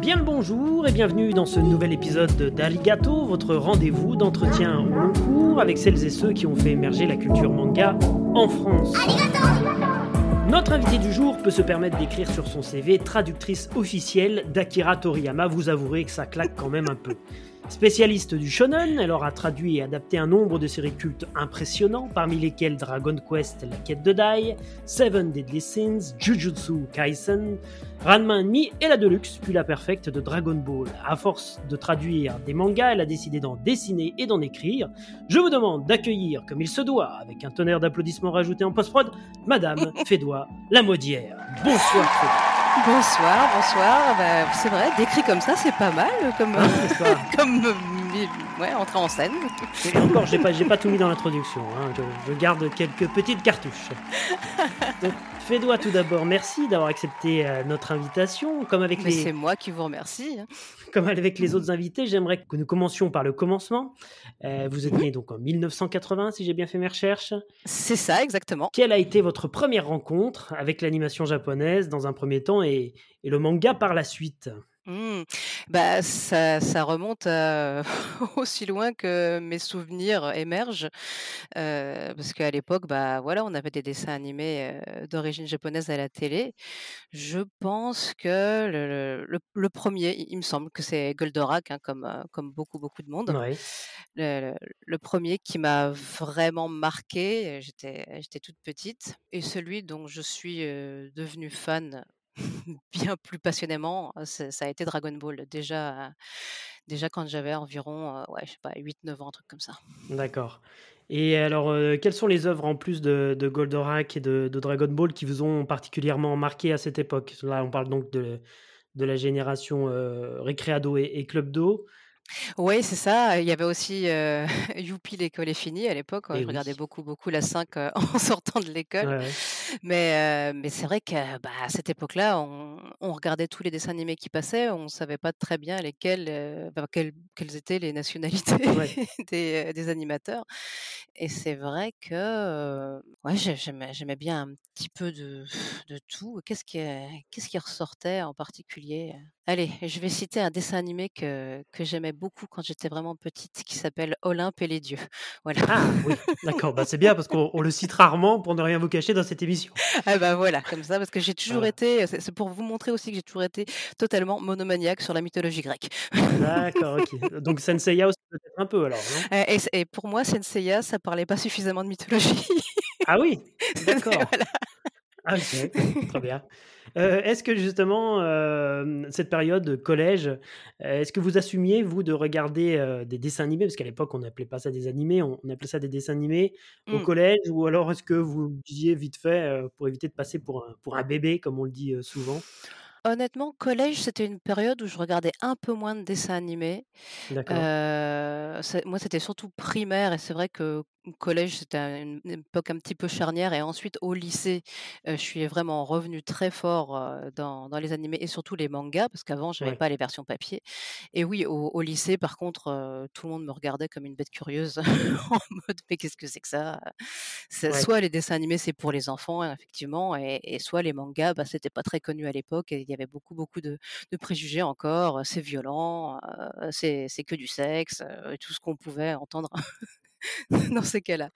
Bien le bonjour et bienvenue dans ce nouvel épisode d'Aligato, votre rendez-vous d'entretien au long cours avec celles et ceux qui ont fait émerger la culture manga en France. Notre invité du jour peut se permettre d'écrire sur son CV traductrice officielle d'Akira Toriyama. Vous avouerez que ça claque quand même un peu. Spécialiste du shonen, elle aura traduit et adapté un nombre de séries cultes impressionnants, parmi lesquels Dragon Quest La quête de Dai, Seven Deadly Sins, Jujutsu Kaisen, Ranma Mi et la Deluxe, puis la perfecte de Dragon Ball. À force de traduire des mangas, elle a décidé d'en dessiner et d'en écrire. Je vous demande d'accueillir, comme il se doit, avec un tonnerre d'applaudissements rajouté en post-prod, Madame Fédois la Maudière. Bonsoir Fédois. Bonsoir, bonsoir. Bah, c'est vrai, décrit comme ça, c'est pas mal, comme, comme euh, ouais, entrer en scène. Et encore, j'ai pas, pas tout mis dans l'introduction. Hein. Je, je, garde quelques petites cartouches. Donc, Fédois, tout d'abord, merci d'avoir accepté euh, notre invitation. Comme avec Mais les... c'est moi qui vous remercie. Comme avec les autres invités, j'aimerais que nous commencions par le commencement. Euh, vous êtes né donc en 1980, si j'ai bien fait mes recherches. C'est ça, exactement. Quelle a été votre première rencontre avec l'animation japonaise dans un premier temps et, et le manga par la suite? Mmh. Bah, ça, ça remonte à- aussi loin que mes souvenirs émergent, parce qu'à l'époque, bah voilà, on avait des dessins animés d'origine japonaise à la télé. Je pense que le, le- le- le premier, il il me semble que c'est Goldorak, hein, comme, comme beaucoup beaucoup de monde. Le, le- le premier qui m'a vraiment marqué, euh, j'étais j'étais toute petite, et celui dont je suis devenue fan bien plus passionnément, ça a été Dragon Ball. Déjà, déjà quand j'avais environ, ouais, je sais pas, 8-9 ans, un truc comme ça. D'accord. Et alors, euh, quelles sont les œuvres en plus de, de Goldorak et de, de Dragon Ball qui vous ont particulièrement marqué à cette époque? Là, on parle donc de, de la génération euh, Recreado et, et Club Do. Oui, c'est ça. Il y avait aussi euh, Youpi, l'école est finie à l'époque. Je oui. regardais beaucoup, beaucoup la 5 euh, en sortant de l'école. Ouais, ouais. Mais, euh, mais c'est vrai que bah, à cette époque-là, on, on regardait tous les dessins animés qui passaient. On ne savait pas très bien lesquels, euh, bah, quelles, quelles étaient les nationalités Ouais. des, euh, des animateurs. Et c'est vrai que ouais, j'ai- j'aimais, j'aimais bien un petit peu de, de tout. Qu'est-ce qui, qu'est-ce qui ressortait en particulier? Allez, je vais citer un dessin animé que, que j'aimais beaucoup quand j'étais vraiment petite, qui s'appelle Olympe et les dieux. Voilà. Ah oui, d'accord. Bah, c'est bien parce qu'on on le cite rarement pour ne rien vous cacher dans cette émission. Ah bah voilà, comme ça, parce que j'ai toujours Voilà. été, c'est pour vous montrer aussi que j'ai toujours été totalement monomaniaque sur la mythologie grecque. D'accord, ok. Donc Senseiya aussi peut-être un peu alors, non? Euh, Et, et pour moi, Senseiya, ça parlait pas suffisamment de mythologie. Ah oui, d'accord. Voilà. Ah, ok, très bien. Euh, est-ce que justement, euh, cette période collège, euh, est-ce que vous assumiez, vous, de regarder des dessins animés? Parce qu'à l'époque, on n'appelait pas ça des animés, on, on appelait ça des dessins animés au Mm. collège, ou alors est-ce que vous le disiez vite fait pour éviter de passer pour un, pour un bébé, comme on le dit souvent? Honnêtement, collège, c'était une période où je regardais un peu moins de dessins animés. D'accord. Euh, moi, c'était surtout primaire, et c'est vrai que collège, c'était un- une, une époque un petit peu charnière. Et ensuite, au lycée, euh, je suis vraiment revenue très fort euh, dans, dans les animés et surtout les mangas, parce qu'avant, je n'avais Ouais. pas les versions papier. Et oui, au, au lycée, par contre, euh, tout le monde me regardait comme une bête curieuse, en mode, mais qu'est-ce que c'est que ça? Ouais. Soit les dessins animés, c'est pour les enfants, effectivement, et, et soit les mangas, bah, c'était pas très connu à l'époque, et il y avait beaucoup, beaucoup de, de préjugés encore. C'est violent, c'est que du sexe, tout ce qu'on pouvait entendre dans ces cas-là.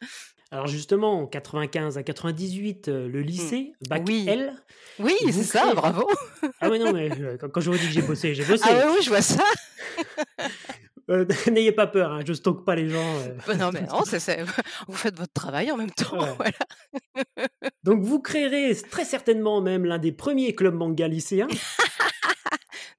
Alors justement, en 95 à 98, euh, le lycée, bac Mmh. Oui. L. Oui, c'est ça, bravo. Ah oui, non, mais quand, je vous dis que j'ai bossé, j'ai bossé. Ah oui, je vois ça. Euh, N'ayez pas peur, hein, je stocke pas les gens. euh. Bah non, mais non, vous faites votre travail en même temps. Ouais. voilà. Donc vous créerez très certainement même l'un des premiers clubs manga lycéens.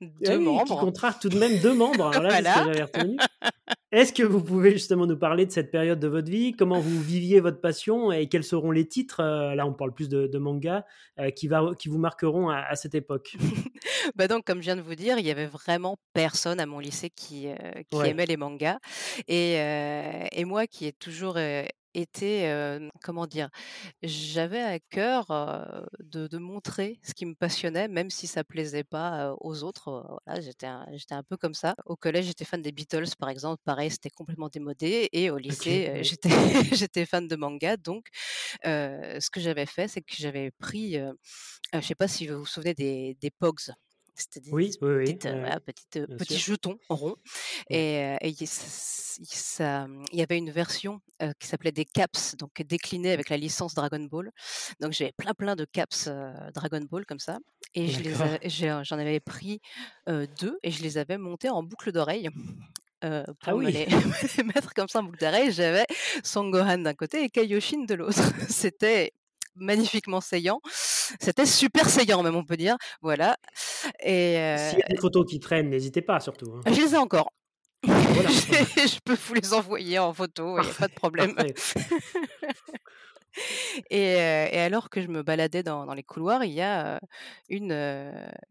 Deux Ah oui, Qui membres. comptera tout de même deux membres. Alors là, c'est ce que Voilà. j'avais retenu. Est-ce que vous pouvez justement nous parler de cette période de votre vie? Comment vous viviez votre passion et quels seront les titres? Euh, Là, on parle plus de, de manga euh, qui, va, qui vous marqueront à, à cette époque. Bah donc, comme je viens de vous dire, il y avait vraiment personne à mon lycée qui, euh, qui Ouais. aimait les mangas. Et, euh, et moi qui ai toujours euh, euh, comment dire, j'avais à cœur euh, de, de montrer ce qui me passionnait, même si ça plaisait pas euh, aux autres. Voilà, j'étais un, j'étais un peu comme ça. Au collège, j'étais fan des Beatles, par exemple. Pareil, c'était complètement démodé. Et au lycée, j'étais, j'étais fan de manga. Donc, ce que j'avais fait, c'est que j'avais pris, je sais pas si vous vous souvenez des, des Pogs. C'était des Oui, voilà, heu, bien petits sûr. jetons ronds Ouais. et il y avait une version, heu, qui s'appelait des caps, donc déclinée avec la licence Dragon Ball. Donc j'avais plein, plein de caps, Dragon Ball comme ça et je les a D'accord. j'ai j'en avais pris, heu, 2 et je les avais montés en boucle d'oreille, Ah pour me les me les mettre comme ça en boucle d'oreille. J'avais Son Gohan d'un côté et Kaioshin de l'autre. C'était magnifiquement saillant. C'était super saillant même, on peut dire, voilà et S'il y a des photos qui traînent, n'hésitez pas surtout, hein. je les ai encore. Ah voilà. Je peux vous les envoyer en photo, il y a pas de problème. Et alors que je me baladais dans dans les couloirs, il y a, une,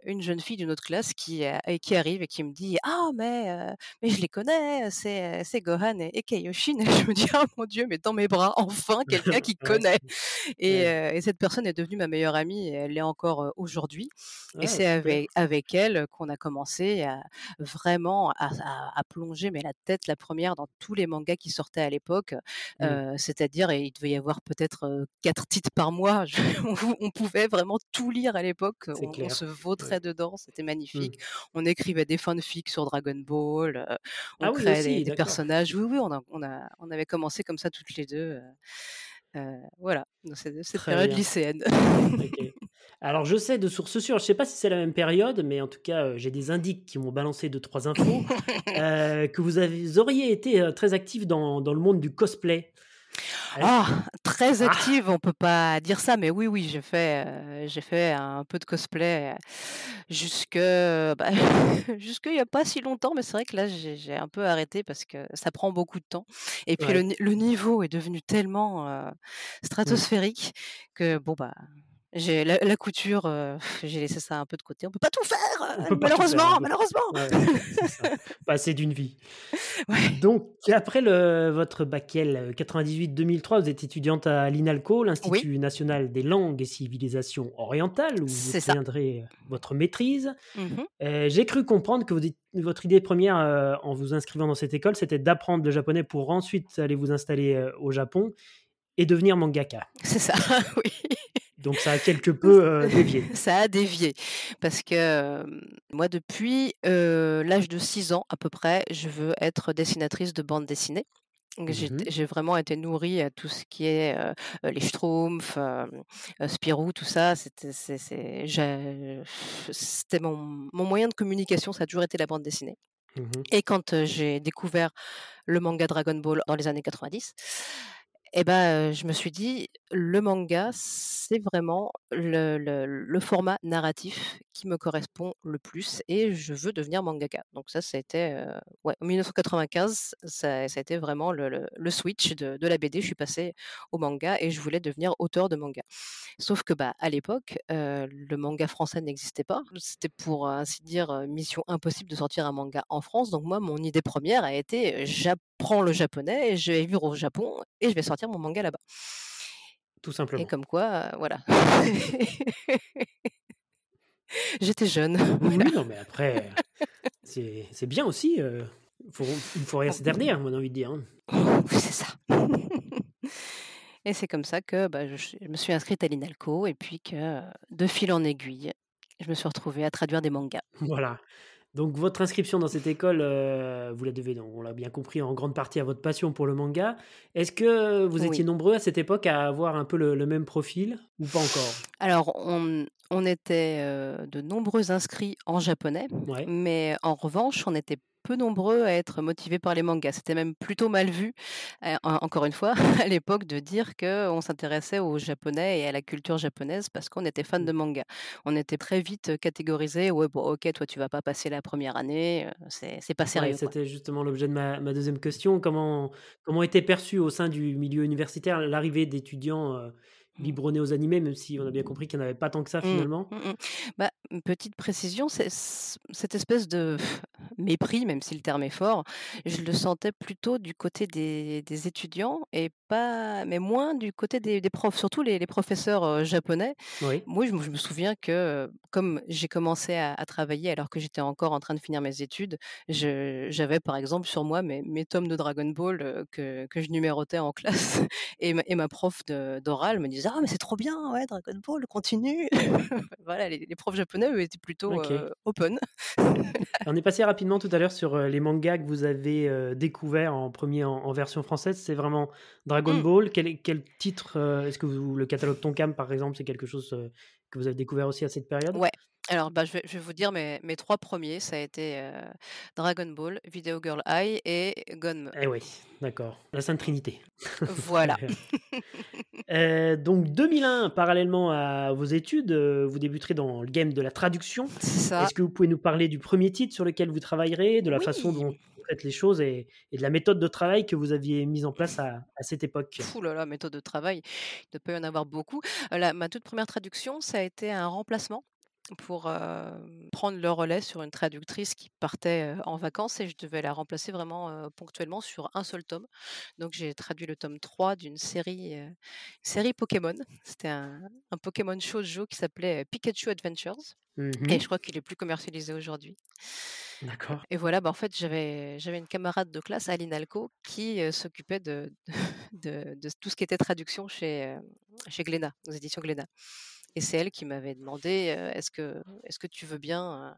une jeune fille d'une autre classe qui, qui arrive et qui me dit: «Ah mais mais je les connais, c'est, c'est Gohan et et Kaioshin» et je me dis: «Oh mon Dieu, mais dans mes bras, enfin quelqu'un qui connaît» et et cette personne est devenue ma meilleure amie et elle l'est encore, aujourd'hui. Et Ouais, c'est avec avec elle qu'on a commencé à vraiment à à à plonger mais la tête la première dans tous les mangas qui sortaient à l'époque, Mmh. c'est-à-dire il devait y avoir peut-être, 4 titres par mois. Je on on pouvait vraiment tout lire à l'époque, on on se vautrait ouais. dedans, c'était Mmh. magnifique. On écrivait des fanfics sur Dragon Ball, on Ah oui créait des aussi, des d'accord. personnages. Oui, oui, on a on a on avait commencé comme ça toutes les 2, heu heu, voilà, dans cette période bien. lycéenne. Alors je sais de source sûre, je sais pas si c'est la même période, mais en tout cas, j'ai des indices qui m'ont balancé 2-3 infos, heu, que vous avez auriez été, très actif dans dans le monde du cosplay. Ah! Très ah! active, on peut pas dire ça, mais oui, oui, j'ai fait, heu, j'ai fait un peu de cosplay, heu, jusque, bah, jusque il y a pas si longtemps, mais c'est vrai que là, j'ai j'ai un peu arrêté parce que ça prend beaucoup de temps et puis le Ouais. ni le niveau est devenu tellement, Mmh. stratosphérique que bon, bah, j'ai la la couture, heu, j'ai laissé ça un peu de côté. On peut pas tout faire, On heu, peut pas tout faire, hein, malheureusement, de malheureusement! ouais, c'est ça. Pas assez d'une vie. Ouais. Donc après le votre bac L 98-2003, vous êtes étudiante à l'INALCO, Oui. l'Institut national des langues et civilisations orientales, où vous obtiendrez votre maîtrise. Mmh j'ai cru comprendre que vous votre idée première, en vous inscrivant dans cette école, c'était d'apprendre le japonais pour ensuite aller vous installer, au Japon et devenir mangaka. C'est ça, oui. Donc ça a quelque peu, heu, dévié. Ça a dévié parce que, moi depuis, l'âge de 6 ans à peu près, je veux être dessinatrice de bande dessinée. Mmh j'ai vraiment été nourrie à tout ce qui est, les Schtroumpfs, Spirou, tout ça, c'était mon mon moyen de communication, ça a toujours été la bande dessinée Mmh mh. et quand, j'ai découvert le manga Dragon Ball dans les années 90 bah, heu, je me suis dit: «Le manga, c'est vraiment le format narratif qui me correspond le plus et je veux devenir mangaka». Donc ça, ça a été, ouais, en 1995, ça a été vraiment le switch de la BD. Je suis passée au manga et je voulais devenir auteure de manga. Sauf que, bah, à l'époque, heu, le manga français n'existait pas. C'était pour ainsi dire, heu, mission impossible de sortir un manga en France. Donc moi, mon idée première a été, heu: «J'apprends le japonais et je vais vivre au Japon et je vais sortir mon manga là-bas». Tout Et simplement. comme quoi, voilà. J'étais jeune, Oui, voilà. oui, non, mais après, c'est bien aussi, il faut il faut rien se dernière, moi j'ai envie de dire, hein. C'est ça. Et c'est comme ça que, bah, je je me suis inscrite à l'INALCO et puis que, de fil en aiguille, je me suis retrouvée à traduire des mangas. Voilà. Donc votre inscription dans cette école, heu, vous la devez donc on l'a bien compris en grande partie à votre passion pour le manga. Est-ce que vous étiez Oui. nombreux à cette époque à avoir un peu le le même profil ou pas encore? Alors on on était, heu, de nombreux inscrits en japonais, Ouais. mais en revanche, on était peu nombreux à être motivés par les mangas. C'était même plutôt mal vu, en encore une fois, à l'époque de dire qu'on s'intéressait aux japonais et à la culture japonaise parce qu'on était fan Mmh. de manga. On était très vite catégorisés: «Ouais, bon, OK, toi tu vas pas passer la première année, heu, c'est c'est pas sérieux, quoi». c'était justement l'objet de ma ma 2e question. Comment comment était perçue au sein du milieu universitaire l'arrivée d'étudiants, heu, Mmh. biberonnés aux animés, même si on a bien compris qu'il y en avait pas tant que ça Mmh. finalement? Mmh. Bah, petite précision, c'est cette espèce de mépris, même si le terme est fort, je le sentais plutôt du côté des étudiants et pas mais moins du côté des des profs, surtout les les professeurs, japonais. Oui. Moi, je me je me souviens que, comme j'ai commencé à à travailler alors que j'étais encore en train de finir mes études, j'avais par exemple sur moi mes mes tomes de Dragon Ball, que que je numérotais en classe et ma et ma prof d'oral me disait: «Ah mais c'est trop bien, ouais, Dragon Ball, continue!» voilà, les les profs japonais, eux, étaient plutôt, open. On est passé rapidement tout à l'heure sur, les mangas que vous avez, découverts en 1er en en version française. C'est vraiment Dragon Mmh. Ball. Quel quel titre, heu, est-ce que vous le catalogue Tonkam, par exemple, c'est quelque chose, heu, que vous avez découvert aussi à cette période? Ouais. Alors, bah, je vais je vais vous dire mes mes 3 premiers, ça a été, heu, Dragon Ball, Video Girl Ai et Gonme. Eh oui, d'accord, la sainte trinité. Voilà. donc 2001, parallèlement à vos études, vous débuterez dans le game de la traduction. C'est ça. Est-ce que vous pouvez nous parler du 1er titre sur lequel vous travaillerez, de la façon dont Les choses et de la méthode de travail que vous aviez mise en place à cette époque? Fou là là, méthode de travail, il doit pas y en avoir beaucoup. La ma toute 1re traduction, ça a été un remplacement pour, hem, prendre le relais sur une traductrice qui partait, heu, en vacances et je devais la remplacer vraiment, heu, ponctuellement sur un seul tome. Donc j'ai traduit le tome 3 d'une série, série Pokémon. C'était un un Pokémon shoujo qui s'appelait Pikachu Adventures Mmh et je mh. crois qu'il est plus commercialisé aujourd'hui. D'accord. Et voilà, bah, en fait, j'avais une camarade de classe, Aline Alco, qui, s'occupait de de de tout ce qui était traduction chez, chez Glénat, aux éditions Glénat. Et c'est elle qui m'avait demandé, «Est-ce que est-ce que tu veux bien,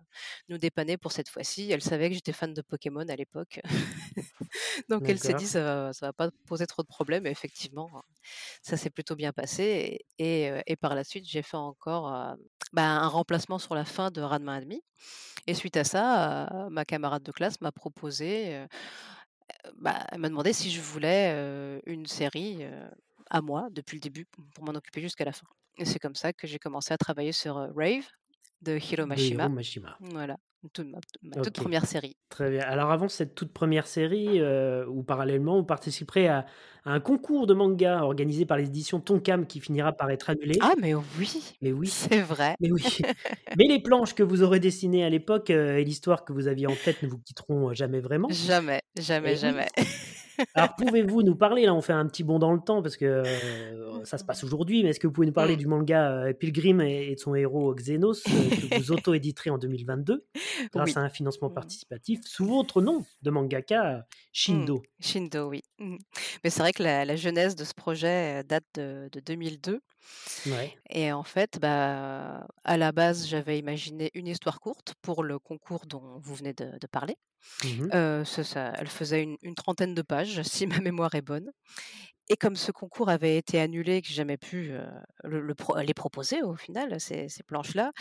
nous dépanner pour cette fois-ci?» elle savait que j'étais fan de Pokémon à l'époque. Donc elle s'est dit. «Ça va ça va pas poser trop de problèmes» et effectivement, ça s'est plutôt bien passé et et heu, et par la suite, j'ai fait encore, bah, un remplacement sur la fin de Ranma et demi et suite à ça, ma camarade de classe m'a proposé, bah, elle m'a demandé si je voulais, une série, à moi depuis le début pour m'en occuper jusqu'à la fin. Et c'est comme ça que j'ai commencé à travailler sur, Rave de Hiro De Hiro Mashima. Mashima. Voilà, toute ma ma toute. 1re série. Très bien. Alors avant cette toute 1re série, ou parallèlement, vous participerez à à un concours de manga organisé par les éditions Tonkam qui finira par être annulé. Ah mais oui! Mais oui, C'est vrai. mais oui. Mais les planches que vous aurez dessinées à l'époque, et l'histoire que vous aviez en tête ne vous quitteront jamais vraiment. Jamais, jamais, Et oui. Alors pouvez-vous nous parler, là, on fait un petit bond dans le temps parce que, heu, ça se passe aujourd'hui, mais est-ce que vous pouvez nous parler Mmh. du manga, heu, Pilgrim et et de son héros Xenos, heu, que vous auto-éditerez en 2022 grâce Oui. à un financement Mmh. participatif sous votre nom de mangaka, Mmh. Shindo? Shindo, oui. Mais c'est vrai que la la genèse de ce projet, date de de 2002 Ouais. et en fait, bah, à la base, j'avais imaginé une histoire courte pour le concours dont vous venez de de parler. Mmh ça elle faisait une une trentaine de pages, si ma mémoire est bonne. Et comme ce concours avait été annulé, que j'ai jamais pu, heu, le le pro les proposer au final, ces ces planches-là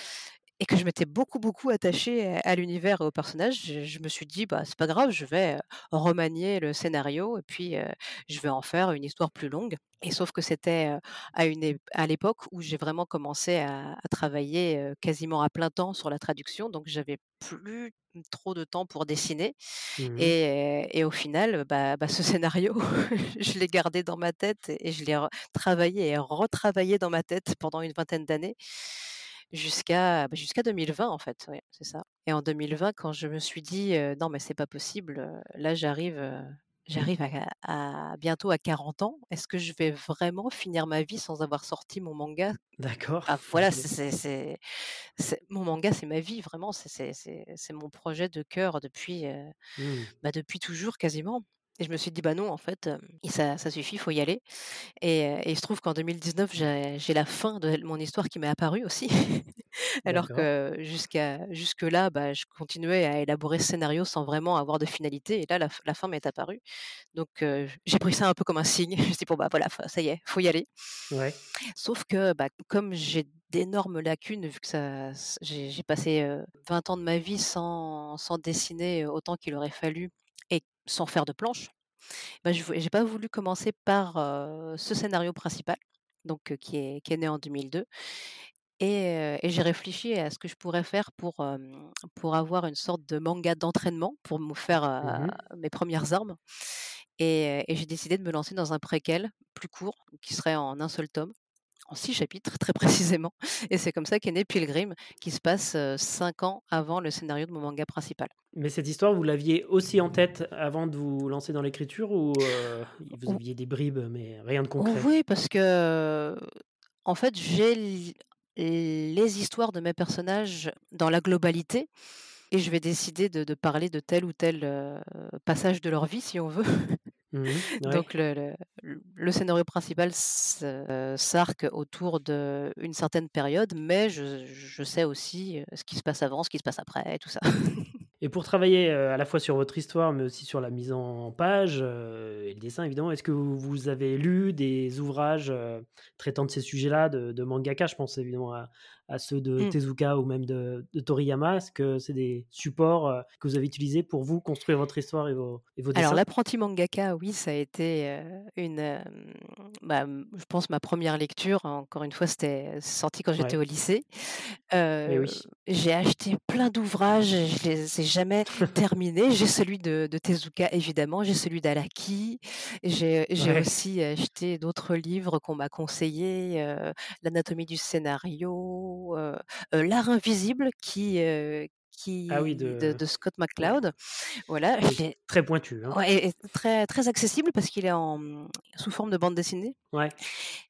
et que je m'étais beaucoup, beaucoup attachée à l'univers et aux personnages, je je me suis dit: «Bah, c'est pas grave, je vais, heu, remanier le scénario et puis, heu, je vais en faire une histoire plus longue». Et sauf que c'était, heu, à une à l'époque où j'ai vraiment commencé à à travailler, quasiment à plein temps sur la traduction, donc j'avais plus trop de temps pour dessiner Mmh mh. et et au final, bah bah, ce scénario, je l'ai gardé dans ma tête et je l'ai travaillé et retravaillé dans ma tête pendant une vingtaine d'années jusqu'à, bah, jusqu'à 2020 en fait, ouais, c'est ça. Et en 2020, quand je me suis dit, «Non mais c'est pas possible, là j'arrive, heu, j'arrive à à bientôt à 40 ans, est-ce que je vais vraiment finir ma vie sans avoir sorti mon manga?» D'accord, ah voilà, c'est mon manga, c'est ma vie vraiment, c'est c'est c'est c'est mon projet de cœur depuis, Mmh. bah, depuis toujours quasiment. Et je me suis dit: «Bah non, en fait, ça ça suffit, il faut y aller». Et il se trouve qu'en 2019, j'ai la fin de mon histoire qui m'est apparue aussi. Alors que jusqu'à jusque-là, bah, je continuais à élaborer ce scénario sans vraiment avoir de finalité et là, la fin m'est apparue. Donc j'ai pris ça un peu comme un signe. Je me suis dit: «Bon bah, voilà, ça y est, faut y aller». Ouais. Sauf que, bah, comme j'ai d'énormes lacunes vu que ça j'ai passé, heu, 20 ans de ma vie sans sans dessiner autant qu'il aurait fallu sans faire de planches, bah, je j'ai pas voulu commencer par, ce scénario principal, donc qui est qui est né en 2002 et j'ai réfléchi à ce que je pourrais faire pour, pour avoir une sorte de manga d'entraînement pour me faire, Mmh mes 1res armes et j'ai décidé de me lancer dans un préquel plus court qui serait en 1 seul tome. En six chapitres très précisément et c'est comme ça qu'est né Pilgrim qui se passe, 5 ans avant le scénario de mon manga principal. Mais cette histoire, vous l'aviez aussi en tête avant de vous lancer dans l'écriture ou, vous Ou aviez des bribes mais rien de concret? oui, parce que, en fait, j'ai les histoires de mes personnages dans la globalité et je vais décider de de parler de tel ou tel, passage de leur vie si on veut. Mmh. Ouais. Donc le le l le scénario principal se s'arc autour d'une certaine période, mais je je sais aussi, heu, ce qui se passe avant, ce qui se passe après et tout ça. Et pour travailler, heu, à la fois sur votre histoire, mais aussi sur la mise en page, et le dessin évidemment, est-ce que vous avez lu des ouvrages, traitant de ces sujets-là de de mangaka? Je pense évidemment à à ceux de Mmh. Tezuka ou même de de Toriyama? Est-ce que c'est des supports, heu, que vous avez utilisés pour vous construire votre histoire et vos et vos Alors l'apprenti mangaka, oui, ça a été, heu, une, bah, je pense ma première lecture. Encore une fois, c'était sorti quand j'étais au lycée. Eh oui. j'ai acheté plein d'ouvrages je les ai jamais terminés. J'ai celui de de Tezuka évidemment, j'ai celui d'Araki, j'ai Ouais. aussi acheté d'autres livres qu'on m'a conseillés, L'anatomie du scénario, L'art invisible qui, heu, Ah oui qui de de de Scott ouais. McCloud. Voilà, l'ai très pointu, hein. ouais et et très très accessible parce qu'il est en, mmh, sous forme de bande dessinée. Ouais.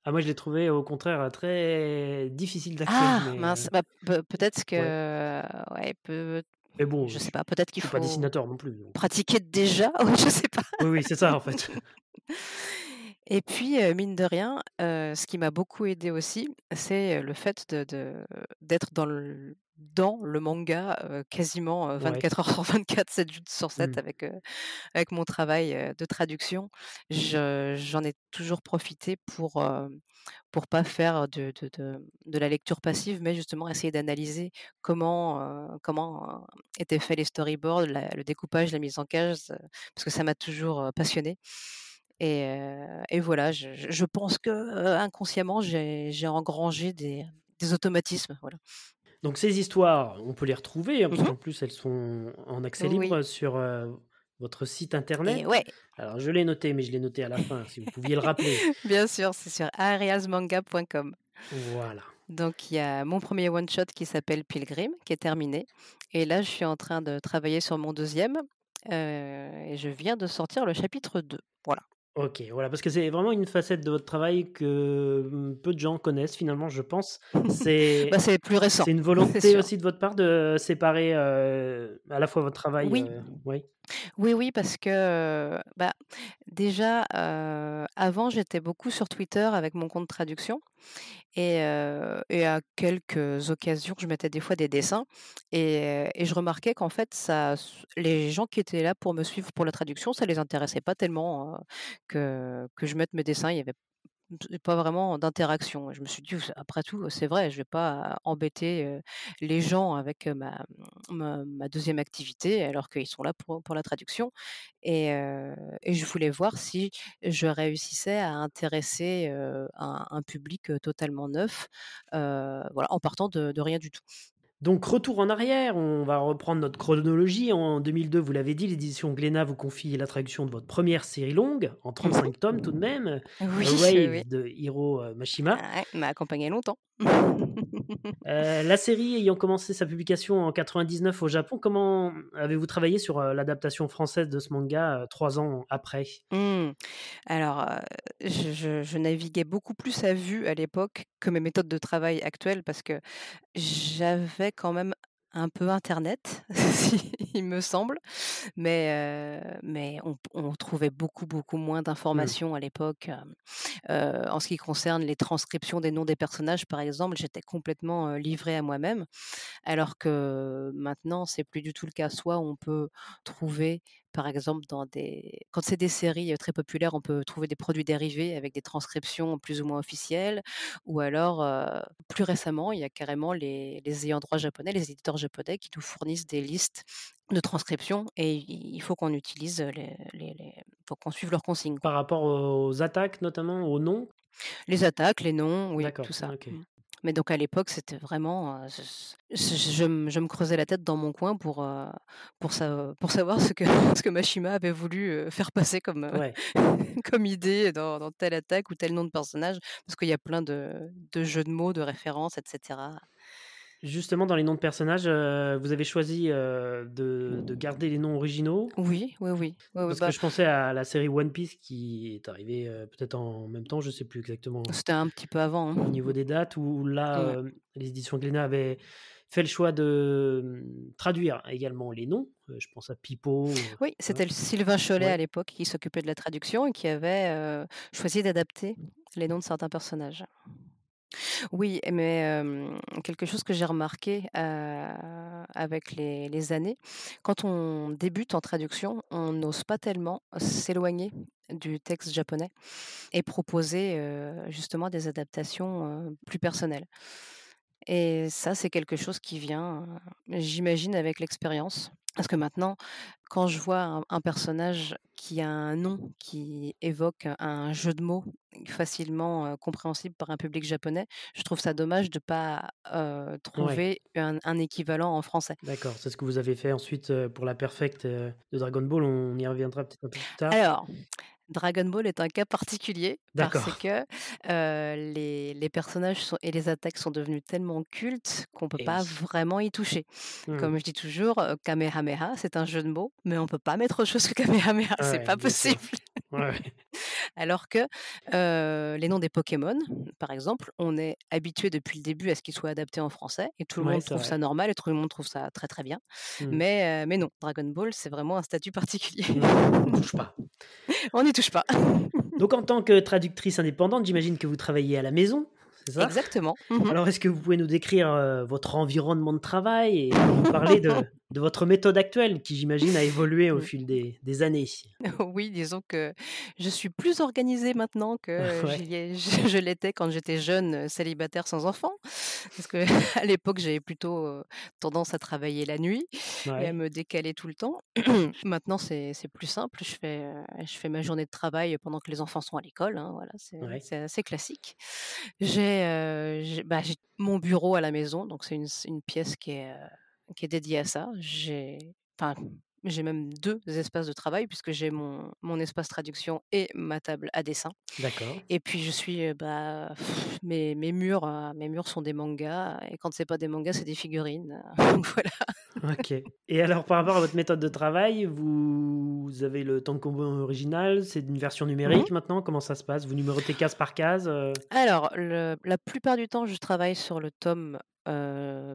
Ah moi je l'ai trouvé au contraire très difficile d'accès, Ah mais, mince, bah, peut peut-être ouais. que ouais, peut Mais bon, je sais pas, peut-être qu'il suis pas faut dessinateur non plus donc, pratiquer déjà? Ouais, je sais pas. Oui, oui, c'est ça en fait. Et puis, mine de rien, ce qui m'a beaucoup aidé aussi, c'est le fait de d'être dans le manga, quasiment, heu, Ouais. 24 heures sur 24, 7 jours sur 7 Mmh. avec, mon travail, de traduction. Je j'en ai toujours profité pour, pour pas faire de de de de la lecture passive, mais justement essayer d'analyser comment, comment, étaient faits les storyboards, la le découpage, la mise en case, heu, parce que ça m'a toujours, heu, passionnée et voilà, je pense que, inconsciemment, j'ai engrangé des des automatismes, voilà. Donc ces histoires, on peut les retrouver, hein, Mmh mh. puisqu'en plus elles sont en accès Oui libre sur, votre site internet. et ouais, Alors je l'ai noté, mais je l'ai noté à la fin, si vous pouviez le rappeler. bien sûr, c'est sur ariasmanga.com. Voilà. Donc il y a mon premier one shot qui s'appelle Pilgrim, qui est terminé et là, je suis en train de travailler sur mon deuxième et je viens de sortir le chapitre 2. Voilà. OK, voilà, parce que c'est vraiment une facette de votre travail que, mmh, peu de gens connaissent finalement, je pense. Bah, C'est c'est plus récent, c'est une volonté aussi de votre part de séparer, heu, à la fois votre travail, Oui. heu oui? Oui, oui, parce que, bah, déjà, avant, j'étais beaucoup sur Twitter avec mon compte traduction et à quelques occasions, je mettais des fois des dessins et je remarquais qu'en fait, les gens qui étaient là pour me suivre pour la traduction, ça les intéressait pas tellement, que que je mette mes dessins. Il y avait pas vraiment d'interaction. Je me suis dit: «Après tout, c'est vrai, je vais pas embêter, les gens avec, ma 2e activité alors qu'ils sont là pour la traduction» et je voulais voir si je réussissais à intéresser, un public, totalement neuf, voilà, en partant de rien du tout. Donc retour en arrière, on va reprendre notre chronologie. En 2002, vous l'avez dit, l'édition Glénat vous confie la traduction de votre première série longue, en Mmh 35 tomes tout de même, Oui, oui, de Hiro, heu, Mashima. Ah ouais, m'a accompagné longtemps. Heu, la série ayant commencé sa publication en 99 au Japon, comment avez-vous travaillé sur, heu, l'adaptation française de ce manga, 3 ans après? Mmh. Alors, je je naviguais beaucoup plus à vue à l'époque que mes méthodes de travail actuelles parce que j'avais quand même un peu internet, il me semble, mais mais on trouvait beaucoup, beaucoup moins Mmh. d'informations à l'époque, en ce qui concerne les transcriptions des noms des personnages, par exemple, j'étais complètement, livrée à moi-même. Alors que maintenant, c'est plus du tout le cas. Soit on peut trouver, par exemple, dans des quand c'est des séries, très populaires, on peut trouver des produits dérivés avec des transcriptions plus ou moins officielles ou alors, plus récemment, il y a carrément les les ayants droit japonais, les éditeurs japonais qui nous fournissent des listes de transcriptions et il faut qu'on utilise, les les les faut qu'on suive leurs consignes. Par rapport aux attaques notamment, aux noms? Les attaques, les noms, oui, tout ça. OK. Mais donc à l'époque, c'était vraiment, je, me creusais la tête dans mon coin pour, pour, pour savoir ce que, ce que Mashima avait voulu faire passer comme, comme idée dans, dans, telle attaque ou tel nom de personnage, parce qu'il y a plein de, de jeux de mots, de références, etc. Justement, dans les noms de personnages, euh, vous avez choisi euh, de, de, garder les noms originaux Oui, oui, oui. Parce que bah je pensais à la série One Piece qui est arrivée euh, peut-être en même temps, je ne sais plus exactement. C'était un petit peu avant. Hein. Au niveau des dates, où là, les éditions Glénat avaient fait le choix de traduire également les noms. je pense à Pipo. Oui, c'était Sylvain Cholet à l'époque qui s'occupait de la traduction et qui avait choisi d'adapter les noms de certains personnages. Oui, mais quelque chose que j'ai remarqué, avec les années, quand on débute en traduction, on n'ose pas tellement s'éloigner du texte japonais et proposer, justement des adaptations, plus personnelles et ça, c'est quelque chose qui vient, j'imagine avec l'expérience. Parce que maintenant, quand je vois un, personnage qui a un nom qui évoque un jeu de mots facilement compréhensible par un public japonais, je trouve ça dommage de ne pas trouver un, équivalent en français. D'accord, c'est ce que vous avez fait ensuite pour la Perfect de Dragon Ball, on y reviendra peut-être un peu plus tard. Alors, Dragon Ball est un cas particulier parce que les, personnages et les attaques sont devenus tellement cultes qu'on ne peut pas vraiment y toucher. Mmh. Comme je dis toujours, Kamehameha, c'est un jeu de mots, mais on ne peut pas mettre autre chose que Kamehameha, c'est pas possible. Alors que les noms des Pokémon, par exemple, on est habitué depuis le début à ce qu'ils soient adaptés en français et tout le monde trouve ça normal et tout le monde trouve ça très très bien. Mmh. Mais, mais non, Dragon Ball, c'est vraiment un statut particulier. on ne touche pas. On n'y touche pas. Donc en tant que traductrice indépendante, j'imagine que vous travaillez à la maison Exactement. Mmh Alors, est-ce que vous pouvez nous décrire votre environnement de travail et nous parler de, de votre méthode actuelle qui, j'imagine, a évolué au fil des, des, années Oui, disons que je suis plus organisée maintenant que je, l'étais quand j'étais jeune, célibataire sans enfant. Parce qu'à l'époque, j'avais plutôt tendance à travailler la nuit et à me décaler tout le temps. maintenant, c'est plus simple. Je fais, je fais ma journée de travail pendant que les enfants sont à l'école. Hein, voilà, c'est assez classique. J'ai bah, j'ai mon bureau à la maison, donc c'est une, une, pièce qui est, qui est dédiée à ça. J'ai, enfin, j'ai même deux espaces de travail puisque j'ai mon, mon espace traduction et ma table à dessin. D'accord. Et puis je suis, bah, mes, mes murs, mes murs sont des mangas et quand c'est pas des mangas, c'est des figurines. voilà. Ok. Et alors par rapport à votre méthode de travail, vous, avez le combo original, c'est une version numérique mmh maintenant? Comment ça se passe? Vous numérotez case par case Alors le, la plupart du temps, je travaille sur le tome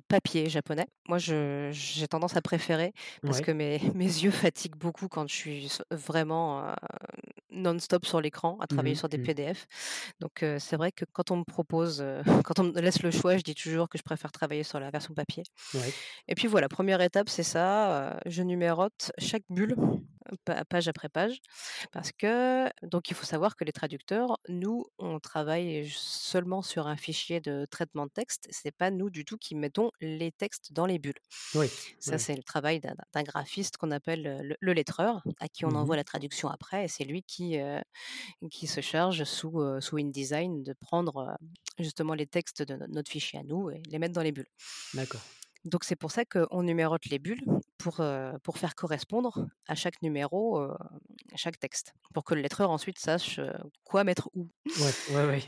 papier japonais. Moi, j'ai tendance à préférer parce que mes, mes yeux fatiguent beaucoup quand je suis vraiment non-stop sur l'écran à travailler mmh sur des mmh. PDF. Donc, c'est vrai que quand on me propose, quand on me laisse le choix, je dis toujours que je préfère travailler sur la version papier. Et puis voilà, première étape, c'est ça. je numérote chaque bulle page après page, parce que donc il faut savoir que les traducteurs, nous, on travaille seulement sur un fichier de traitement de texte. C'est pas nous du tout qui mettons les textes dans les bulles. Oui. Ça, c'est le travail d'un graphiste qu'on appelle le, lettreur, à qui on mmh envoie la traduction après, et c'est lui qui qui se charge sous sous InDesign de prendre justement les textes de notre fichier à nous et les mettre dans les bulles. D'accord. Donc c'est pour ça qu'on numérote les bulles pour, pour faire correspondre à chaque numéro, à chaque texte, pour que le lettreur ensuite sache quoi mettre où.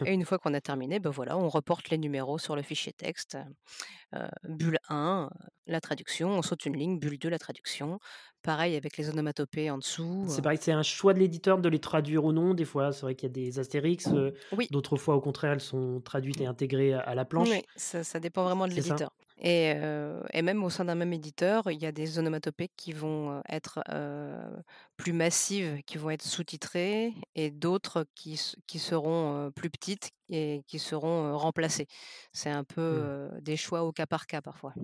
Et une fois qu'on a terminé, ben voilà, on reporte les numéros sur le fichier texte. bulle 1, la traduction, on saute une ligne, bulle 2, la traduction. Pareil avec les onomatopées en dessous. C'est pareil, c'est un choix de l'éditeur de les traduire ou non. Des fois, c'est vrai qu'il y a des astérix. oui. D'autres fois, au contraire, elles sont traduites et intégrées à la planche. Oui, ça, ça dépend vraiment de l'éditeur. Et, et, même au sein d'un même éditeur, il y a des onomatopées qui vont être plus massives, qui vont être sous-titrées, et d'autres qui, qui seront plus petites et qui seront remplacées. C'est un peu mmh. des choix au cas par cas parfois.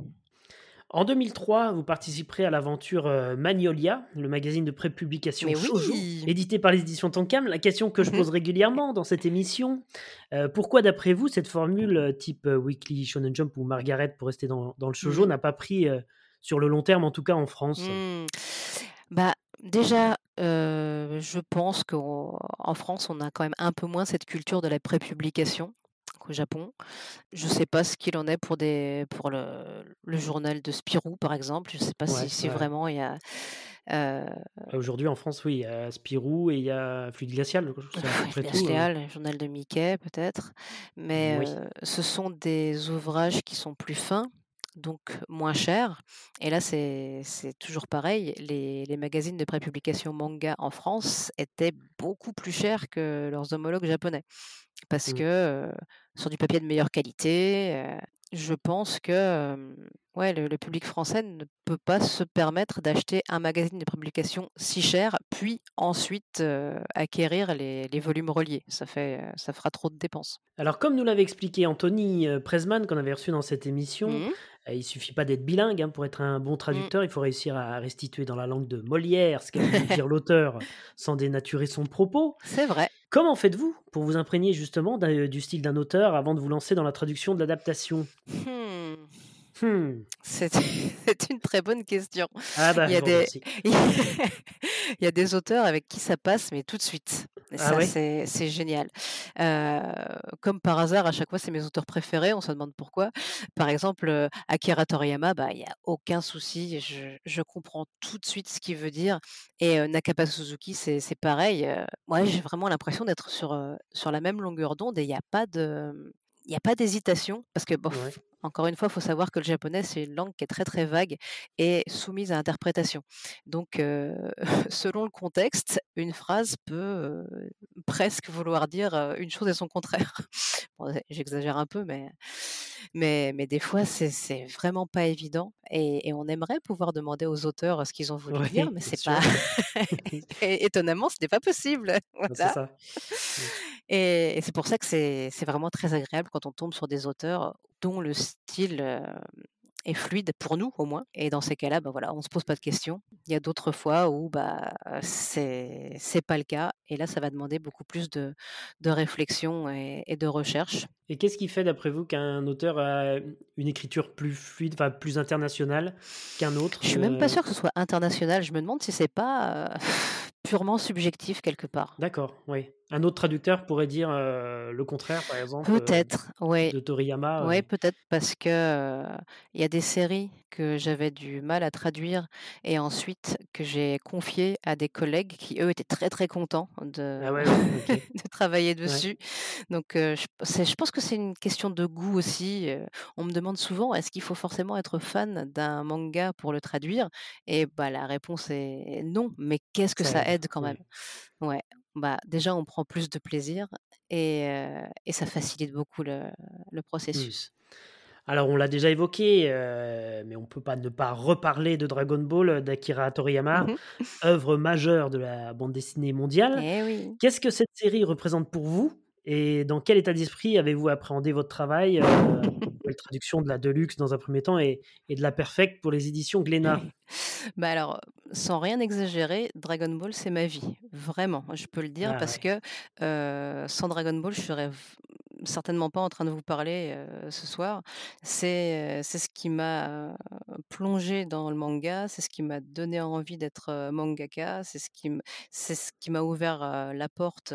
En 2003, vous participerez à l'aventure euh, Magnolia, le magazine de prépublication shoujo, édité par les éditions Tonkam. La question que je mhm. pose régulièrement dans cette émission, euh, pourquoi d'après vous cette formule euh, type Weekly Shonen Jump ou Margaret pour rester dans, le shoujo mhm. n'a pas pris sur le long terme, en tout cas en France? Hmm. Bah déjà, je pense qu'en France, on a quand même un peu moins cette culture de la prépublication. Au Japon. Je ne sais pas ce qu'il en est pour, des, pour le, le journal de Spirou, par exemple. Je ne sais pas si, Ouais, si ouais. vraiment il y a. euh, Aujourd'hui, en France, oui, il y a Spirou et il y a Fluide Glacial, tout. euh. Glacial, le journal de Mickey peut-être, mais Oui, heu, ce sont des ouvrages qui sont plus fins, donc moins chers et là c'est toujours pareil, les les magazines de prépublication manga en France étaient beaucoup plus chers que leurs homologues japonais. Parce mmh. que, sur du papier de meilleure qualité, je pense que, ouais, le le public français ne peut pas se permettre d'acheter un magazine de publication si cher, puis ensuite, acquérir les les volumes reliés. Ça fait, ça fera trop de dépenses. Alors, comme nous l'avait expliqué Anthony Presman, qu'on avait reçu dans cette émission, Mmh il suffit pas d'être bilingue hein, pour être un bon Mmh. traducteur. Il faut réussir à restituer dans la langue de Molière ce qu'a voulu dire l'auteur sans dénaturer son propos. C'est vrai. Comment faites-vous pour vous imprégner justement d'un- du style d'un auteur avant de vous lancer dans la traduction de l'adaptation? Mmh. Hmm. C'est une très bonne question. Ah bah, Il y je a vous des remercie. il y a des auteurs avec qui ça passe, mais tout de suite et Ah ça, ouais c'est c'est génial. Heu, comme par hasard, à chaque fois, c'est mes auteurs préférés, on se demande pourquoi. Par exemple, heu, Akira Toriyama, bah, il y a aucun souci, je je comprends tout de suite ce qu'il veut dire et heu, Nakaba Suzuki, c'est c'est pareil, heu, ouais, j'ai vraiment l'impression d'être sur, heu, sur la même longueur d'onde et il y a pas de, mmh, il y a pas d'hésitation parce que Ouais. Encore une fois, il faut savoir que le japonais, c'est une langue qui est très, très vague et soumise à interprétation. Donc selon le contexte, une phrase peut, presque vouloir dire, une chose et son contraire. Bon, j'exagère un peu, mais mais mais des fois, c'est vraiment pas évident et et on aimerait pouvoir demander aux auteurs ce qu'ils ont voulu dire, mais c'est pas et étonnamment, ce n'est pas possible, Ah, C'est voilà ça. Mm. et et c'est pour ça que c'est vraiment très agréable quand on tombe sur des auteurs dont le style, heu, est fluide pour nous au moins et dans ces cas-là, bah, voilà, on se pose pas de questions. Il y a d'autres fois où, bah, c'est c'est pas le cas et là, ça va demander beaucoup plus de de réflexion et et de recherche. Et qu'est-ce qui fait, d'après vous, qu'un auteur a une écriture plus fluide, enfin plus internationale qu'un autre Je suis même pas euh, sûre que ce soit international. Je me demande si c'est pas, heu, purement subjectif quelque part. D'accord, oui. Un autre traducteur pourrait dire euh, le contraire, par exemple, euh, Peut-être, ouais. de Toriyama. Euh, peut-être parce que, il y a des séries que j'avais du mal à traduire et ensuite que j'ai confiées à des collègues qui, eux, étaient très, très contents Ah de ouais, ouais, ok. de travailler Ouais. dessus. Donc, je pense que c'est une question de goût aussi. On me demande souvent: «Est-ce qu'il faut forcément être fan d'un manga pour le traduire?» et bah, la réponse est non, mais qu'est-ce que Ça ça aide, aide quand même? ouais. Bah, déjà, on prend plus de plaisir et ça facilite beaucoup le le Hmm. processus. Alors, on l'a déjà évoqué, euh, mais on peut pas ne pas reparler de Dragon Ball d'Akira Toriyama, Mmh œuvre majeure de la bande dessinée mondiale. Eh oui. Qu'est-ce que cette série représente pour vous? Et dans quel état d'esprit avez-vous appréhendé votre travail, heu, la traduction de la Deluxe dans un premier temps et et de la Perfect pour les éditions Glénat? Bah, alors, sans rien exagérer, Dragon Ball, c'est ma vie. Vraiment, je peux le dire Ah parce ouais, que, heu, sans Dragon Ball, je serais certainement pas en train de vous parler, heu, ce soir. C'est, ce qui m'a, heu, plongée dans le manga, c'est ce qui m'a donné envie d'être, mangaka, c'est ce qui c'est ce qui m'a ouvert, la porte,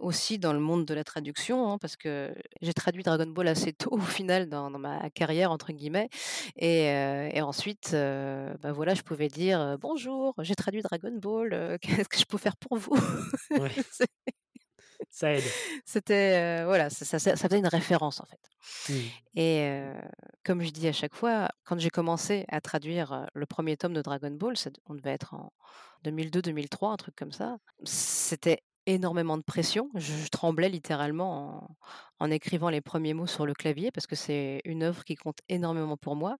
aussi dans le monde de la traduction, hein, parce que j'ai traduit Dragon Ball assez tôt au final dans dans ma «carrière» entre guillemets et et ensuite, heu, bah, voilà, je pouvais dire, heu: «Bonjour, j'ai traduit Dragon Ball, heu, qu'est-ce que je peux faire pour vous?» ouais, ça aide. c'était, voilà, ça ça ça faisait une référence en fait Mmh. et comme je dis à chaque fois, quand j'ai commencé à traduire, le premier tome de Dragon Ball, on devait être en 2002-2003, un truc comme ça. C'était énormément de pression. Je tremblais littéralement en en écrivant les premiers mots sur le clavier parce que c'est une œuvre qui compte énormément pour moi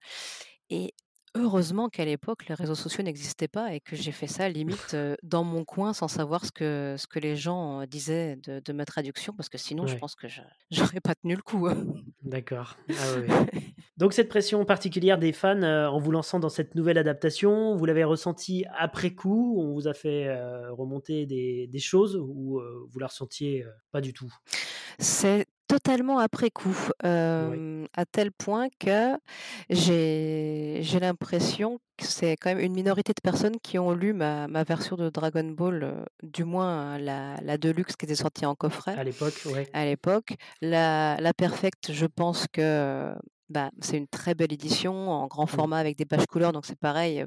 et heureusement qu'à l'époque, les réseaux sociaux n'existaient pas et que j'ai fait ça limite, dans mon coin sans savoir ce que ce que les gens, disaient de de ma traduction parce que sinon je pense que je j'aurais pas tenu le coup, hein. d'accord. Ah ouais. Donc cette pression particulière des fans, en vous lançant dans cette nouvelle adaptation, vous l'avez ressentie après coup? On vous a fait, remonter des des choses ou vous la ressentiez, pas du tout? C'est totalement après coup, à tel point que j'ai l'impression que c'est quand même une minorité de personnes qui ont lu ma ma version de Dragon Ball, du moins la la Deluxe qui était sortie en coffret. À l'époque, ouais. À l'époque. La la Perfect, je pense que, bah, c'est une très belle édition en grand format avec des pages couleurs, donc c'est pareil,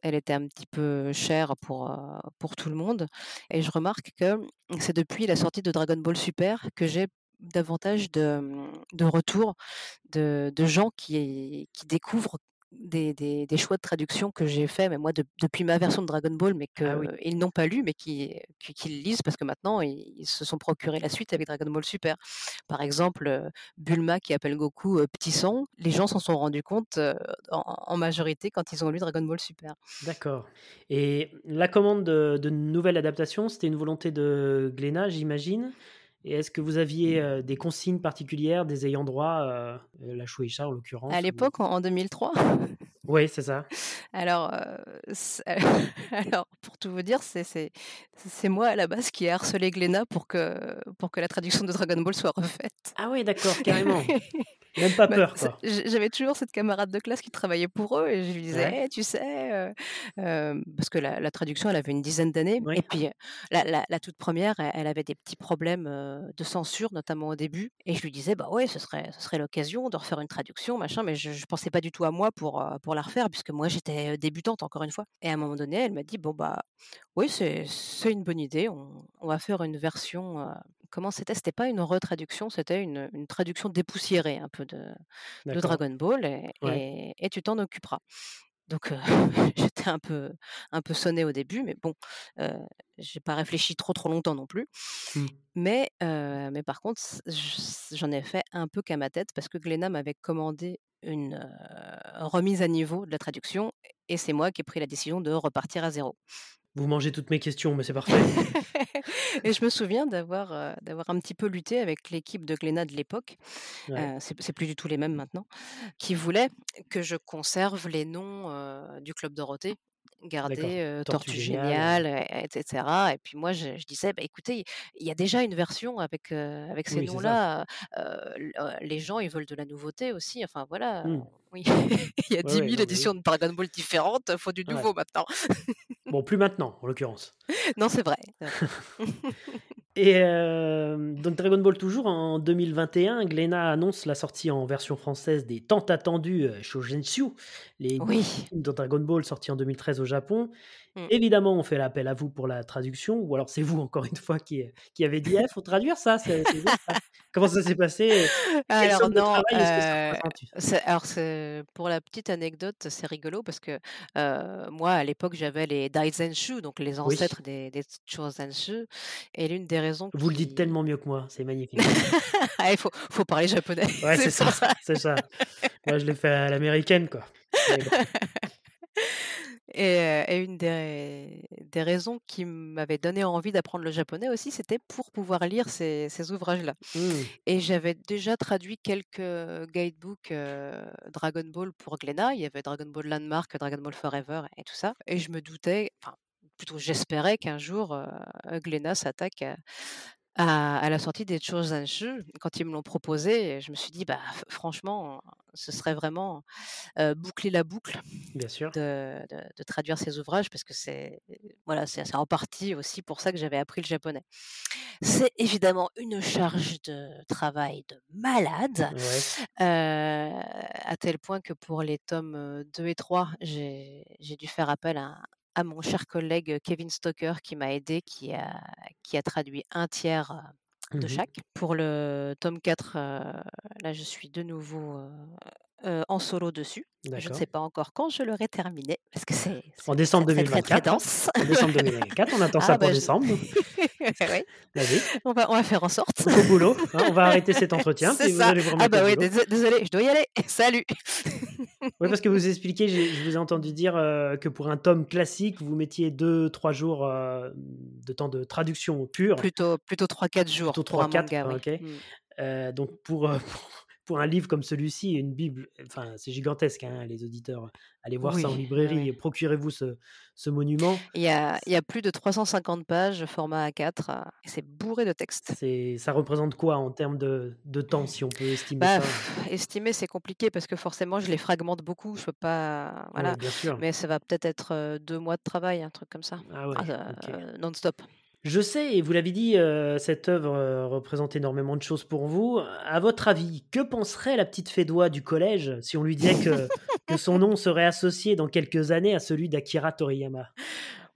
elle était un petit peu chère pour, pour tout le monde et je remarque que c'est depuis la sortie de Dragon Ball Super que j'ai davantage de, mmh, de retours de, de gens qui, qui découvrent des, des, des, choix de traduction que j'ai fait, mais moi depuis ma version de Dragon Ball, mais qu'ils ah n'ont pas lu, mais qui, qui, lisent parce que maintenant ils, se sont procurés la suite avec Dragon Ball Super. Par exemple, Bulma qui appelle Goku Petit Son, les gens s'en sont rendus compte en, majorité quand ils ont lu Dragon Ball Super. D'accord. Et la commande de, de nouvelle adaptation, c'était une volonté de Glénat, j'imagine? Et est-ce que vous aviez des consignes particulières des ayants droit, euh, la Shueisha en l'occurrence À l'époque, en 2003 Oui, c'est ça. Alors, alors, pour tout vous dire, c'est moi à la base qui ai harcelé Glénat pour que, pour que la traduction de Dragon Ball soit refaite. Ah oui, d'accord, carrément. Même pas bah, peur, quoi. J'avais toujours cette camarade de classe qui travaillait pour eux et je lui disais, «Eh, tu sais, parce que la, traduction, elle avait une dizaine d'années. Et puis, la, toute première, elle, avait des petits problèmes de censure, notamment au début. Et je lui disais, bah ouais, ce serait, ce serait l'occasion de refaire une traduction, machin, mais je, ne pensais pas du tout à moi pour, pour la refaire, puisque moi, j'étais débutante, encore une fois. Et à un moment donné, elle m'a dit, bon, bah, oui, c'est une bonne idée, on, on, va faire une version comment c'était? C'était pas une retraduction, c'était une, traduction dépoussiérée un peu de, Dragon Ball et, tu t'en occuperas. Donc j'étais un peu, un peu sonnée au début, mais bon, euh, j'ai pas réfléchi trop trop longtemps non plus. Mmh. Mais, mais par contre, j'en ai fait un peu qu'à ma tête parce que Glenna m'avait commandé une remise à niveau de la traduction et c'est moi qui ai pris la décision de repartir à zéro. Vous mangez toutes mes questions, mais c'est parfait. et je me souviens d'avoir d'avoir un petit peu lutté avec l'équipe de Glénat de l'époque. c'est plus du tout les mêmes maintenant, qui voulaient que je conserve les noms du club Dorothée garder Tortue, Géniale, etc. Et puis moi, je, disais, bah, écoutez, il y a déjà une version avec, avec ces noms-là. les gens, ils veulent de la nouveauté aussi. Enfin, voilà. Mmh. Oui. il y a 10 000 éditions de Dragon Ball différentes. Il faut du nouveau maintenant. bon, plus maintenant, en l'occurrence. Non, c'est vrai. Et donc Dragon Ball toujours, en 2021, Glénat annonce la sortie en version française des tant attendus Shoujenshyu, les oui. films de Dragon Ball sortis en 2013 au Japon. Mmh. Évidemment, on fait l'appel à vous pour la traduction, ou alors c'est vous encore une fois qui, qui avez dit, il «Eh, faut traduire ça. Comment ça s'est passé? Alors non, euh, alors pour la petite anecdote, c'est rigolo parce que moi à l'époque j'avais les Daizenshu, donc les ancêtres des, des et l'une des raisons. Vous le dites tellement mieux que moi, c'est magnifique. Ah, il faut, faut parler japonais. Ouais, c'est ça, c'est ça. Moi je l'ai fait à l'américaine quoi. Et, une des, raisons qui m'avait donné envie d'apprendre le japonais aussi, c'était pour pouvoir lire ces, ouvrages-là. Mmh. Et j'avais déjà traduit quelques guidebooks Dragon Ball pour Glenna. Il y avait Dragon Ball Landmark, Dragon Ball Forever et tout ça. Et je me doutais, enfin, plutôt j'espérais qu'un jour Glenna s'attaque à, la sortie des Chozanshu, quand ils me l'ont proposé, je me suis dit, bah, franchement, ce serait vraiment boucler la boucle Bien sûr. De, traduire ces ouvrages, parce que c'est voilà, c'est en partie aussi pour ça que j'avais appris le japonais. C'est évidemment une charge de travail de malade, à tel point que pour les tomes 2 et 3, j'ai dû faire appel à, à mon cher collègue Kevin Stoker qui m'a aidé, qui a, qui a traduit un tiers de mmh chaque. Pour le tome 4, là je suis de nouveau en solo dessus. Je ne sais pas encore quand je l'aurai terminé parce que c'est en décembre 2024. en décembre 2024, on attend ça ah, pour bah, décembre. oui. On va, on va faire en sorte. Au boulot, hein, on va arrêter cet entretien. C'est ça. ah bah oui, désolé, je dois y aller. Salut. oui, parce que vous expliquez, je vous ai entendu dire que pour un tome classique, vous mettiez 2-3 jours de temps de traduction pure. Plutôt, plutôt 3-4 jours. Plutôt 3-4, ok. Mmh. donc pour pour un livre comme celui-ci, une bible, enfin, c'est gigantesque, hein, les auditeurs. Allez voir ça en oui, librairie et procurez-vous ce ce monument. Il y a il y a plus de 350 pages, format A4, heu, et c'est bourré de textes. Ça représente quoi en termes de de temps, si on peut estimer Bah, ça? pff, estimer, c'est compliqué parce que forcément je les fragmente beaucoup, je peux pas Oui, voilà, bien sûr. mais ça va peut-être être, heu, 2 mois de travail, un truc comme ça. Ah Ah, heu, non-stop. Je sais et vous l'avez dit, heu, cette œuvre, heu, représente énormément de choses pour vous. À votre avis, que penserait la petite Fédoie du collège si on lui disait que que son nom serait associé dans quelques années à celui d'Akira Toriyama?